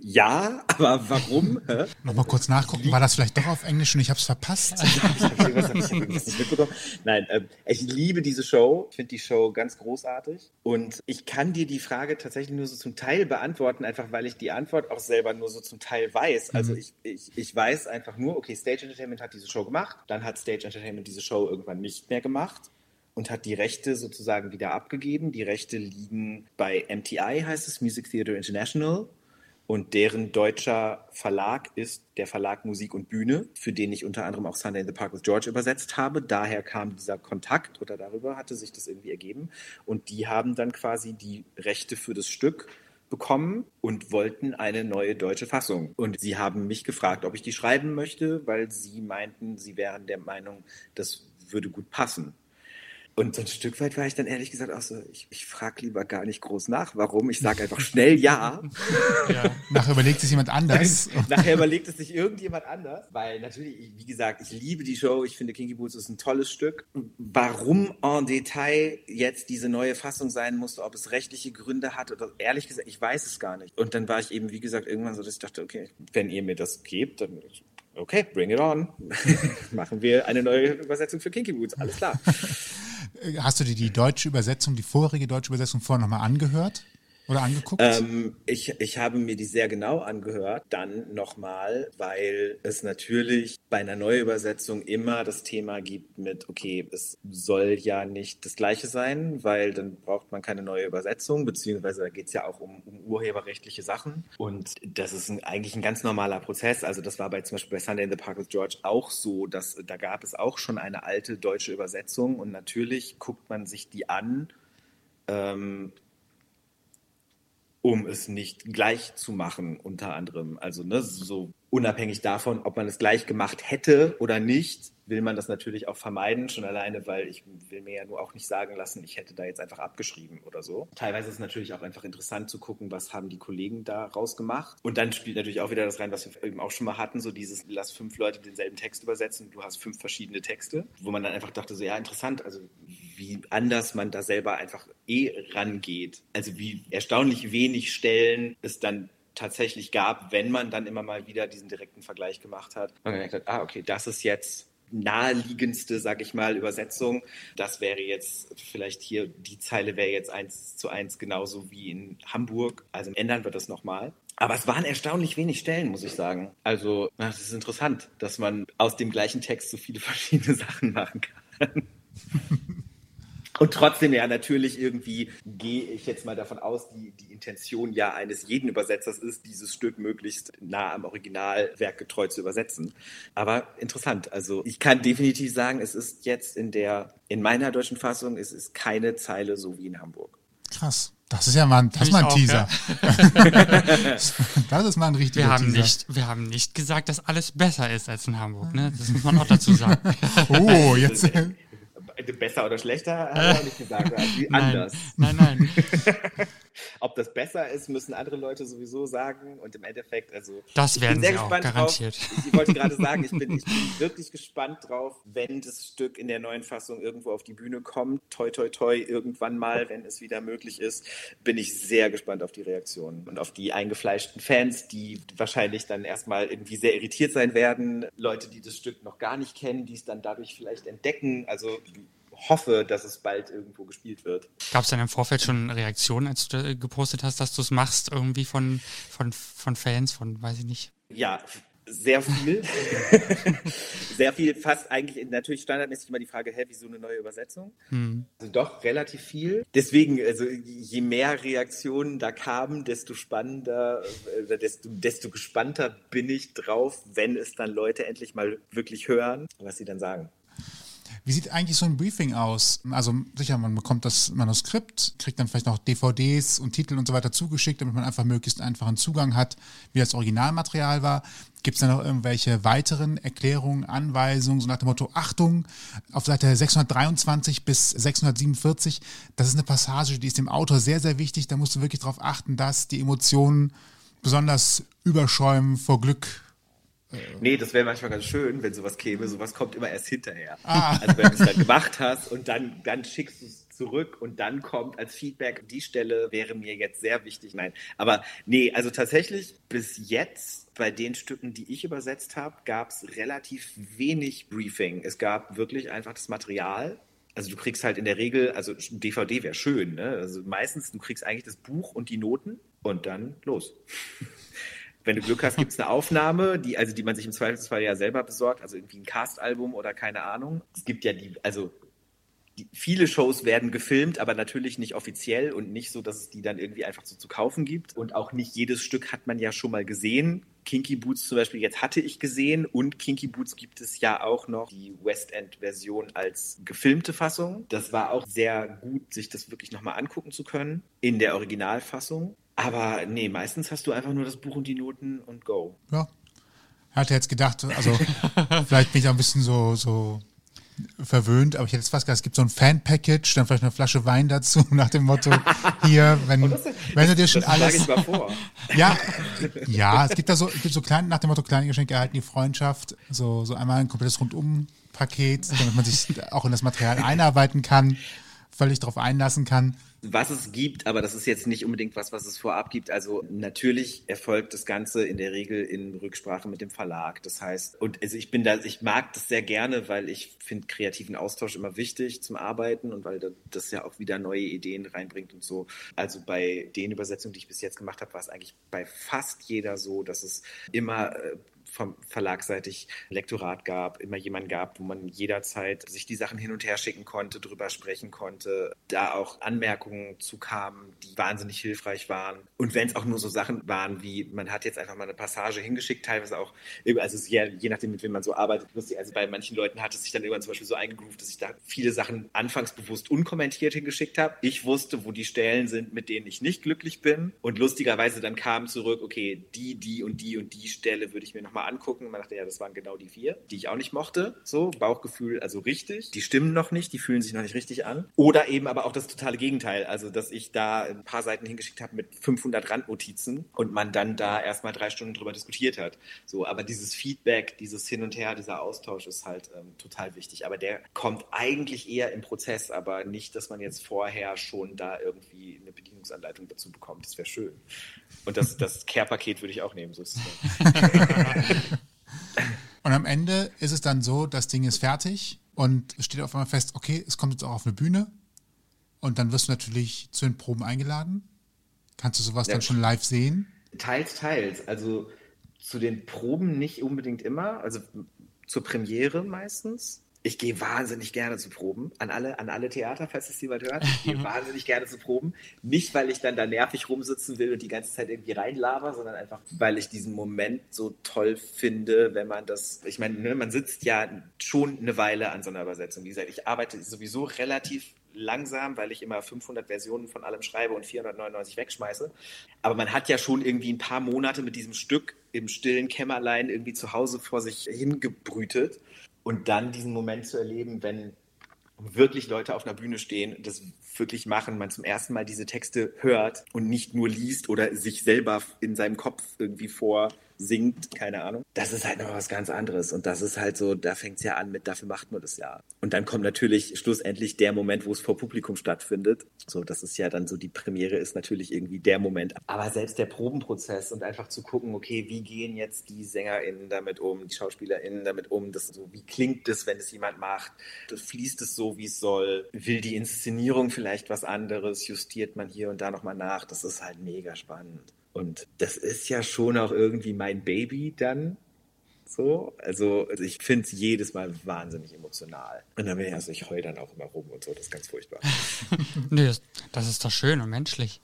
ja, aber warum? [laughs] Nochmal kurz nachgucken, war das vielleicht doch auf Englisch und ich habe es verpasst? [laughs] Nein, äh, ich liebe diese Show. Ich finde die Show ganz großartig. Und ich kann dir die Frage tatsächlich nur so zum Teil beantworten, einfach weil ich die Antwort auch selber nur so zum Teil weiß. Also mhm. ich, ich, ich weiß einfach nur, okay, Stage Entertainment hat diese Show gemacht, dann hat Stage Entertainment diese Show irgendwann nicht mehr gemacht und hat die Rechte sozusagen wieder abgegeben. Die Rechte liegen bei MTI, heißt es, Music Theatre International. Und deren deutscher Verlag ist der Verlag Musik und Bühne, für den ich unter anderem auch Sunday in the Park with George übersetzt habe. Daher kam dieser Kontakt oder darüber hatte sich das irgendwie ergeben. Und die haben dann quasi die Rechte für das Stück bekommen und wollten eine neue deutsche Fassung. Und sie haben mich gefragt, ob ich die schreiben möchte, weil sie meinten, sie wären der Meinung, das würde gut passen. Und so ein Stück weit war ich dann ehrlich gesagt auch so, ich, ich frage lieber gar nicht groß nach, warum. Ich sage einfach schnell ja. ja. Nachher überlegt es jemand anders. [laughs] Nachher überlegt es sich irgendjemand anders. Weil natürlich, wie gesagt, ich liebe die Show. Ich finde Kinky Boots ist ein tolles Stück. Warum en Detail jetzt diese neue Fassung sein musste, ob es rechtliche Gründe hat oder ehrlich gesagt, ich weiß es gar nicht. Und dann war ich eben, wie gesagt, irgendwann so, dass ich dachte, okay, wenn ihr mir das gebt, dann okay, bring it on. [laughs] Machen wir eine neue Übersetzung für Kinky Boots. Alles klar. Hast du dir die deutsche Übersetzung, die vorherige deutsche Übersetzung vorher nochmal angehört? Oder angeguckt? Ähm, ich, ich habe mir die sehr genau angehört, dann nochmal, weil es natürlich bei einer Neuübersetzung immer das Thema gibt mit, okay, es soll ja nicht das gleiche sein, weil dann braucht man keine neue Übersetzung, beziehungsweise da geht es ja auch um, um, urheberrechtliche Sachen. Und das ist ein, eigentlich ein ganz normaler Prozess. Also das war bei zum Beispiel bei Sunday in the Park with George auch so, dass da gab es auch schon eine alte deutsche Übersetzung und natürlich guckt man sich die an. Ähm, um es nicht gleich zu machen, unter anderem. Also ne, so unabhängig davon, ob man es gleich gemacht hätte oder nicht, will man das natürlich auch vermeiden, schon alleine, weil ich will mir ja nur auch nicht sagen lassen, ich hätte da jetzt einfach abgeschrieben oder so. Teilweise ist es natürlich auch einfach interessant zu gucken, was haben die Kollegen da rausgemacht. Und dann spielt natürlich auch wieder das rein, was wir eben auch schon mal hatten, so dieses, lass fünf Leute denselben Text übersetzen, du hast fünf verschiedene Texte, wo man dann einfach dachte, so ja, interessant, also wie anders man da selber einfach eh rangeht. Also wie erstaunlich wenig Stellen es dann tatsächlich gab, wenn man dann immer mal wieder diesen direkten Vergleich gemacht hat. Und gemerkt hat, ah, okay, das ist jetzt naheliegendste, sag ich mal, Übersetzung. Das wäre jetzt vielleicht hier, die Zeile wäre jetzt eins zu eins genauso wie in Hamburg. Also ändern wir das nochmal. Aber es waren erstaunlich wenig Stellen, muss ich sagen. Also, es ist interessant, dass man aus dem gleichen Text so viele [laughs] verschiedene Sachen machen kann. [laughs] Und trotzdem, ja, natürlich irgendwie gehe ich jetzt mal davon aus, die, die Intention ja eines jeden Übersetzers ist, dieses Stück möglichst nah am Originalwerk getreu zu übersetzen. Aber interessant. Also ich kann definitiv sagen, es ist jetzt in der, in meiner deutschen Fassung, es ist keine Zeile so wie in Hamburg. Krass. Das ist ja mal ein, das ist mal ein auch, Teaser. Ja. [laughs] das ist mal ein richtiger wir haben Teaser. Nicht, wir haben nicht gesagt, dass alles besser ist als in Hamburg. Ne? Das muss man auch dazu sagen. [laughs] oh, jetzt. [laughs] Besser oder schlechter, hat er auch nicht gesagt. Wie anders. Nein, nein. [laughs] Ob das besser ist, müssen andere Leute sowieso sagen. Und im Endeffekt, also. Das werden sie auch, garantiert. Drauf. Ich wollte gerade sagen, ich bin, ich bin [laughs] wirklich gespannt drauf, wenn das Stück in der neuen Fassung irgendwo auf die Bühne kommt. Toi, toi, toi, irgendwann mal, wenn es wieder möglich ist, bin ich sehr gespannt auf die Reaktionen und auf die eingefleischten Fans, die wahrscheinlich dann erstmal irgendwie sehr irritiert sein werden. Leute, die das Stück noch gar nicht kennen, die es dann dadurch vielleicht entdecken. Also hoffe, dass es bald irgendwo gespielt wird. Gab es denn im Vorfeld schon Reaktionen, als du gepostet hast, dass du es machst, irgendwie von, von, von Fans, von, weiß ich nicht? Ja, sehr viel. [laughs] sehr viel, fast eigentlich natürlich standardmäßig immer die Frage, hä, wieso eine neue Übersetzung? Hm. Also doch relativ viel. Deswegen, also je mehr Reaktionen da kamen, desto spannender, äh, desto, desto gespannter bin ich drauf, wenn es dann Leute endlich mal wirklich hören, was sie dann sagen. Wie sieht eigentlich so ein Briefing aus? Also sicher, man bekommt das Manuskript, kriegt dann vielleicht noch DVDs und Titel und so weiter zugeschickt, damit man einfach möglichst einfachen Zugang hat, wie das Originalmaterial war. Gibt es da noch irgendwelche weiteren Erklärungen, Anweisungen, so nach dem Motto, Achtung, auf Seite 623 bis 647, das ist eine Passage, die ist dem Autor sehr, sehr wichtig. Da musst du wirklich darauf achten, dass die Emotionen besonders überschäumen vor Glück Nee, das wäre manchmal ganz schön, wenn sowas käme. Sowas kommt immer erst hinterher. Ah. Also wenn du es dann gemacht hast und dann, dann schickst du es zurück und dann kommt als Feedback, die Stelle wäre mir jetzt sehr wichtig. Nein, aber nee, also tatsächlich bis jetzt bei den Stücken, die ich übersetzt habe, gab es relativ wenig Briefing. Es gab wirklich einfach das Material. Also du kriegst halt in der Regel, also DVD wäre schön, ne? Also meistens, du kriegst eigentlich das Buch und die Noten und dann los. Wenn du Glück hast, gibt es eine Aufnahme, die, also die man sich im Zweifelsfall ja selber besorgt, also irgendwie ein Cast-Album oder keine Ahnung. Es gibt ja die, also die, viele Shows werden gefilmt, aber natürlich nicht offiziell und nicht so, dass es die dann irgendwie einfach so zu kaufen gibt. Und auch nicht jedes Stück hat man ja schon mal gesehen. Kinky Boots zum Beispiel, jetzt hatte ich gesehen und Kinky Boots gibt es ja auch noch die West End-Version als gefilmte Fassung. Das war auch sehr gut, sich das wirklich nochmal angucken zu können in der Originalfassung. Aber nee, meistens hast du einfach nur das Buch und die Noten und go. Ja. Hatte jetzt gedacht, also [laughs] vielleicht bin ich auch ein bisschen so, so verwöhnt, aber ich hätte jetzt fast gedacht, es gibt so ein Fan-Package, dann vielleicht eine Flasche Wein dazu, [laughs] nach dem Motto, hier, wenn, das, wenn du dir schon das alles. Ich mal vor. [laughs] Ja, ja, es gibt da so, es gibt so kleine, nach dem Motto, kleine Geschenke erhalten die Freundschaft, so, so einmal ein komplettes Rundum-Paket, damit man sich auch in das Material einarbeiten kann, völlig darauf einlassen kann was es gibt, aber das ist jetzt nicht unbedingt was, was es vorab gibt. Also natürlich erfolgt das Ganze in der Regel in Rücksprache mit dem Verlag. Das heißt, und also ich bin da, ich mag das sehr gerne, weil ich finde kreativen Austausch immer wichtig zum Arbeiten und weil das ja auch wieder neue Ideen reinbringt und so. Also bei den Übersetzungen, die ich bis jetzt gemacht habe, war es eigentlich bei fast jeder so, dass es immer vom verlagseitig Lektorat gab, immer jemanden gab, wo man jederzeit sich die Sachen hin und her schicken konnte, drüber sprechen konnte, da auch Anmerkungen zu kamen, die wahnsinnig hilfreich waren. Und wenn es auch nur so Sachen waren wie, man hat jetzt einfach mal eine Passage hingeschickt, teilweise auch, also je, je nachdem, mit wem man so arbeitet, lustig, also bei manchen Leuten hat es sich dann irgendwann zum Beispiel so eingegroovt, dass ich da viele Sachen anfangs bewusst unkommentiert hingeschickt habe. Ich wusste, wo die Stellen sind, mit denen ich nicht glücklich bin. Und lustigerweise dann kam zurück, okay, die, die und die und die Stelle würde ich mir nochmal nochmal angucken. Man dachte, ja, das waren genau die vier, die ich auch nicht mochte. So, Bauchgefühl, also richtig. Die stimmen noch nicht, die fühlen sich noch nicht richtig an. Oder eben aber auch das totale Gegenteil. Also, dass ich da ein paar Seiten hingeschickt habe mit 500 Randnotizen und man dann da erstmal drei Stunden drüber diskutiert hat. So, aber dieses Feedback, dieses Hin und Her, dieser Austausch ist halt ähm, total wichtig. Aber der kommt eigentlich eher im Prozess, aber nicht, dass man jetzt vorher schon da irgendwie eine Bedienungsanleitung dazu bekommt. Das wäre schön. Und das, das Care-Paket würde ich auch nehmen, sozusagen. [laughs] [laughs] und am Ende ist es dann so, das Ding ist fertig und es steht auf einmal fest, okay, es kommt jetzt auch auf eine Bühne und dann wirst du natürlich zu den Proben eingeladen. Kannst du sowas ja, dann schon live sehen? Teils, teils. Also zu den Proben nicht unbedingt immer, also zur Premiere meistens ich gehe wahnsinnig gerne zu Proben. An alle, an alle Theater, falls es jemand hört. Ich gehe [laughs] wahnsinnig gerne zu Proben. Nicht, weil ich dann da nervig rumsitzen will und die ganze Zeit irgendwie reinlaber, sondern einfach, weil ich diesen Moment so toll finde, wenn man das, ich meine, ne, man sitzt ja schon eine Weile an so einer Übersetzung. Wie gesagt, ich arbeite sowieso relativ langsam, weil ich immer 500 Versionen von allem schreibe und 499 wegschmeiße. Aber man hat ja schon irgendwie ein paar Monate mit diesem Stück im stillen Kämmerlein irgendwie zu Hause vor sich hingebrütet. Und dann diesen Moment zu erleben, wenn wirklich Leute auf einer Bühne stehen, das wirklich machen, man zum ersten Mal diese Texte hört und nicht nur liest oder sich selber in seinem Kopf irgendwie vor singt, keine Ahnung. Das ist halt noch was ganz anderes. Und das ist halt so, da fängt es ja an mit, dafür macht man das ja. Und dann kommt natürlich schlussendlich der Moment, wo es vor Publikum stattfindet. So, das ist ja dann so, die Premiere ist natürlich irgendwie der Moment. Aber selbst der Probenprozess und einfach zu gucken, okay, wie gehen jetzt die SängerInnen damit um, die SchauspielerInnen damit um, das so, wie klingt es, wenn es jemand macht? Fließt es so, wie es soll? Will die Inszenierung vielleicht was anderes? Justiert man hier und da nochmal nach? Das ist halt mega spannend. Und das ist ja schon auch irgendwie mein Baby dann. So, also, also ich finde es jedes Mal wahnsinnig emotional. Und dann bin ich, also ich heule dann auch immer rum und so, das ist ganz furchtbar. [laughs] nee, das ist doch schön und menschlich.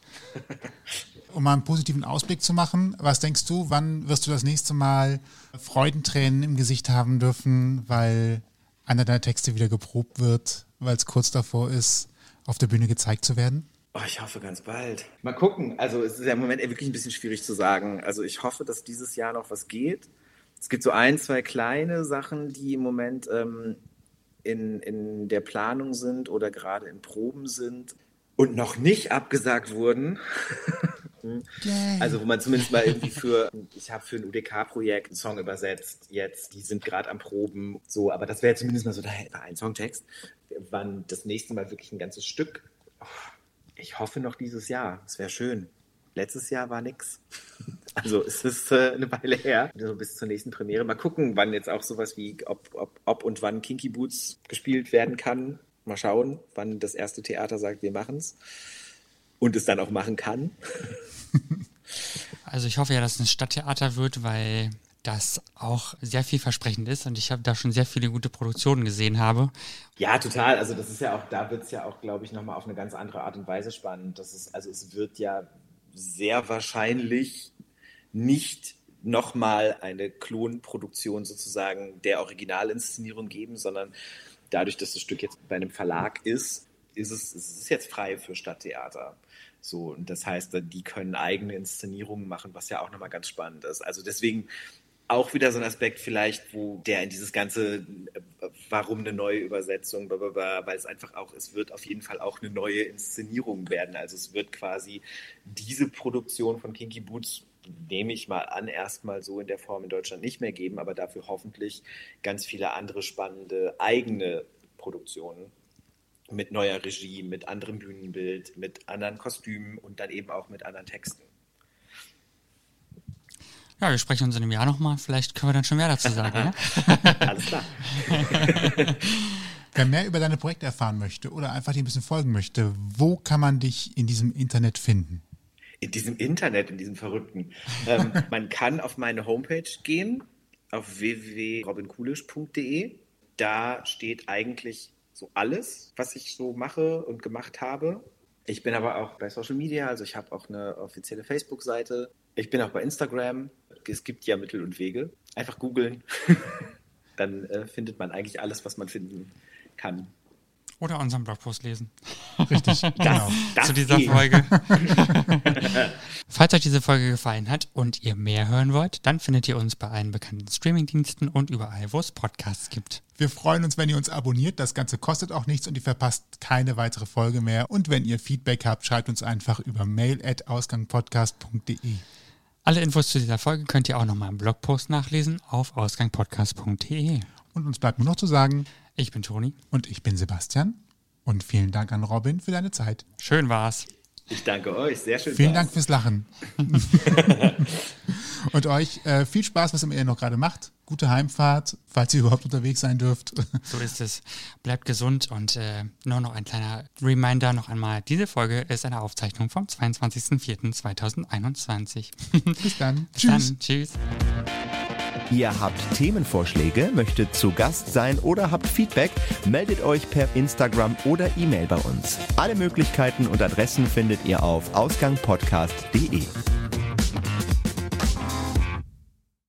[laughs] um mal einen positiven Ausblick zu machen, was denkst du, wann wirst du das nächste Mal Freudentränen im Gesicht haben dürfen, weil einer deiner Texte wieder geprobt wird, weil es kurz davor ist, auf der Bühne gezeigt zu werden? Oh, ich hoffe ganz bald. Mal gucken. Also es ist ja im Moment wirklich ein bisschen schwierig zu sagen. Also ich hoffe, dass dieses Jahr noch was geht. Es gibt so ein, zwei kleine Sachen, die im Moment ähm, in, in der Planung sind oder gerade in Proben sind und noch nicht abgesagt wurden. Also wo man zumindest mal irgendwie für, ich habe für ein UDK-Projekt einen Song übersetzt jetzt, die sind gerade am Proben, so, aber das wäre zumindest mal so ein Songtext. Wann das nächste Mal wirklich ein ganzes Stück, oh, ich hoffe noch dieses Jahr. Es wäre schön. Letztes Jahr war nichts. [laughs] Also es ist äh, eine Weile her. Also bis zur nächsten Premiere. Mal gucken, wann jetzt auch sowas wie, ob, ob, ob und wann Kinky Boots gespielt werden kann. Mal schauen, wann das erste Theater sagt, wir machen es. Und es dann auch machen kann. [laughs] Also ich hoffe ja, dass es ein Stadttheater wird, weil das auch sehr vielversprechend ist und ich habe da schon sehr viele gute Produktionen gesehen habe. Ja, total. Also das ist ja auch, da wird es ja auch, glaube ich, nochmal auf eine ganz andere Art und Weise spannend. Das ist, also es wird ja sehr wahrscheinlich nicht nochmal eine Klonproduktion sozusagen der Originalinszenierung geben, sondern dadurch, dass das Stück jetzt bei einem Verlag ist, ist es, es ist jetzt frei für Stadttheater. So, und das heißt, die können eigene Inszenierungen machen, was ja auch nochmal ganz spannend ist. Also deswegen auch wieder so ein Aspekt vielleicht, wo der in dieses ganze, warum eine neue Übersetzung, weil es einfach auch, es wird auf jeden Fall auch eine neue Inszenierung werden. Also es wird quasi diese Produktion von Kinky Boots nehme ich mal an, erstmal so in der Form in Deutschland nicht mehr geben, aber dafür hoffentlich ganz viele andere spannende eigene Produktionen mit neuer Regie, mit anderem Bühnenbild, mit anderen Kostümen und dann eben auch mit anderen Texten. Ja, wir sprechen uns in einem Jahr nochmal. Vielleicht können wir dann schon mehr dazu sagen. ja? [laughs] Alles klar. Wer mehr über deine Projekte erfahren möchte oder einfach dir ein bisschen folgen möchte, wo kann man dich in diesem Internet finden? In diesem Internet, in diesem Verrückten. ähm, [laughs] man kann auf meine Homepage gehen, auf www.robinkulisch.de. Da steht eigentlich so alles, was ich so mache und gemacht habe. Ich bin aber auch bei Social Media, also ich habe auch eine offizielle Facebook-Seite. Ich bin auch bei Instagram. Es gibt ja Mittel und Wege. Einfach googeln. [laughs] Dann äh, findet man eigentlich alles, was man finden kann. Oder unseren Blogpost lesen. [laughs] Richtig, [laughs] genau. Das Zu dieser geht. Folge. Falls euch diese Folge gefallen hat und ihr mehr hören wollt, dann findet ihr uns bei allen bekannten Streamingdiensten und überall, wo es Podcasts gibt. Wir freuen uns, wenn ihr uns abonniert. Das Ganze kostet auch nichts und ihr verpasst keine weitere Folge mehr. Und wenn ihr Feedback habt, schreibt uns einfach über mail.ausgangpodcast.de. Alle Infos zu dieser Folge könnt ihr auch nochmal im Blogpost nachlesen auf ausgangpodcast.de. Und uns bleibt nur noch zu sagen, Ich bin Toni. und ich bin Sebastian. Und vielen Dank an Robin für deine Zeit. Schön war's. Ich danke euch. Sehr schön. Vielen. Dank fürs Lachen. [laughs] und euch äh, viel Spaß, was ihr noch gerade macht. Gute Heimfahrt, falls ihr überhaupt unterwegs sein dürft. So ist es. Bleibt gesund und äh, nur noch ein kleiner Reminder noch einmal. Diese Folge ist eine Aufzeichnung vom 22.04.2021. Bis dann. Bis Tschüss. dann. Tschüss. Ihr habt Themenvorschläge, möchtet zu Gast sein oder habt Feedback, meldet euch per Instagram oder E-Mail bei uns. Alle Möglichkeiten und Adressen findet ihr auf ausgangpodcast.de.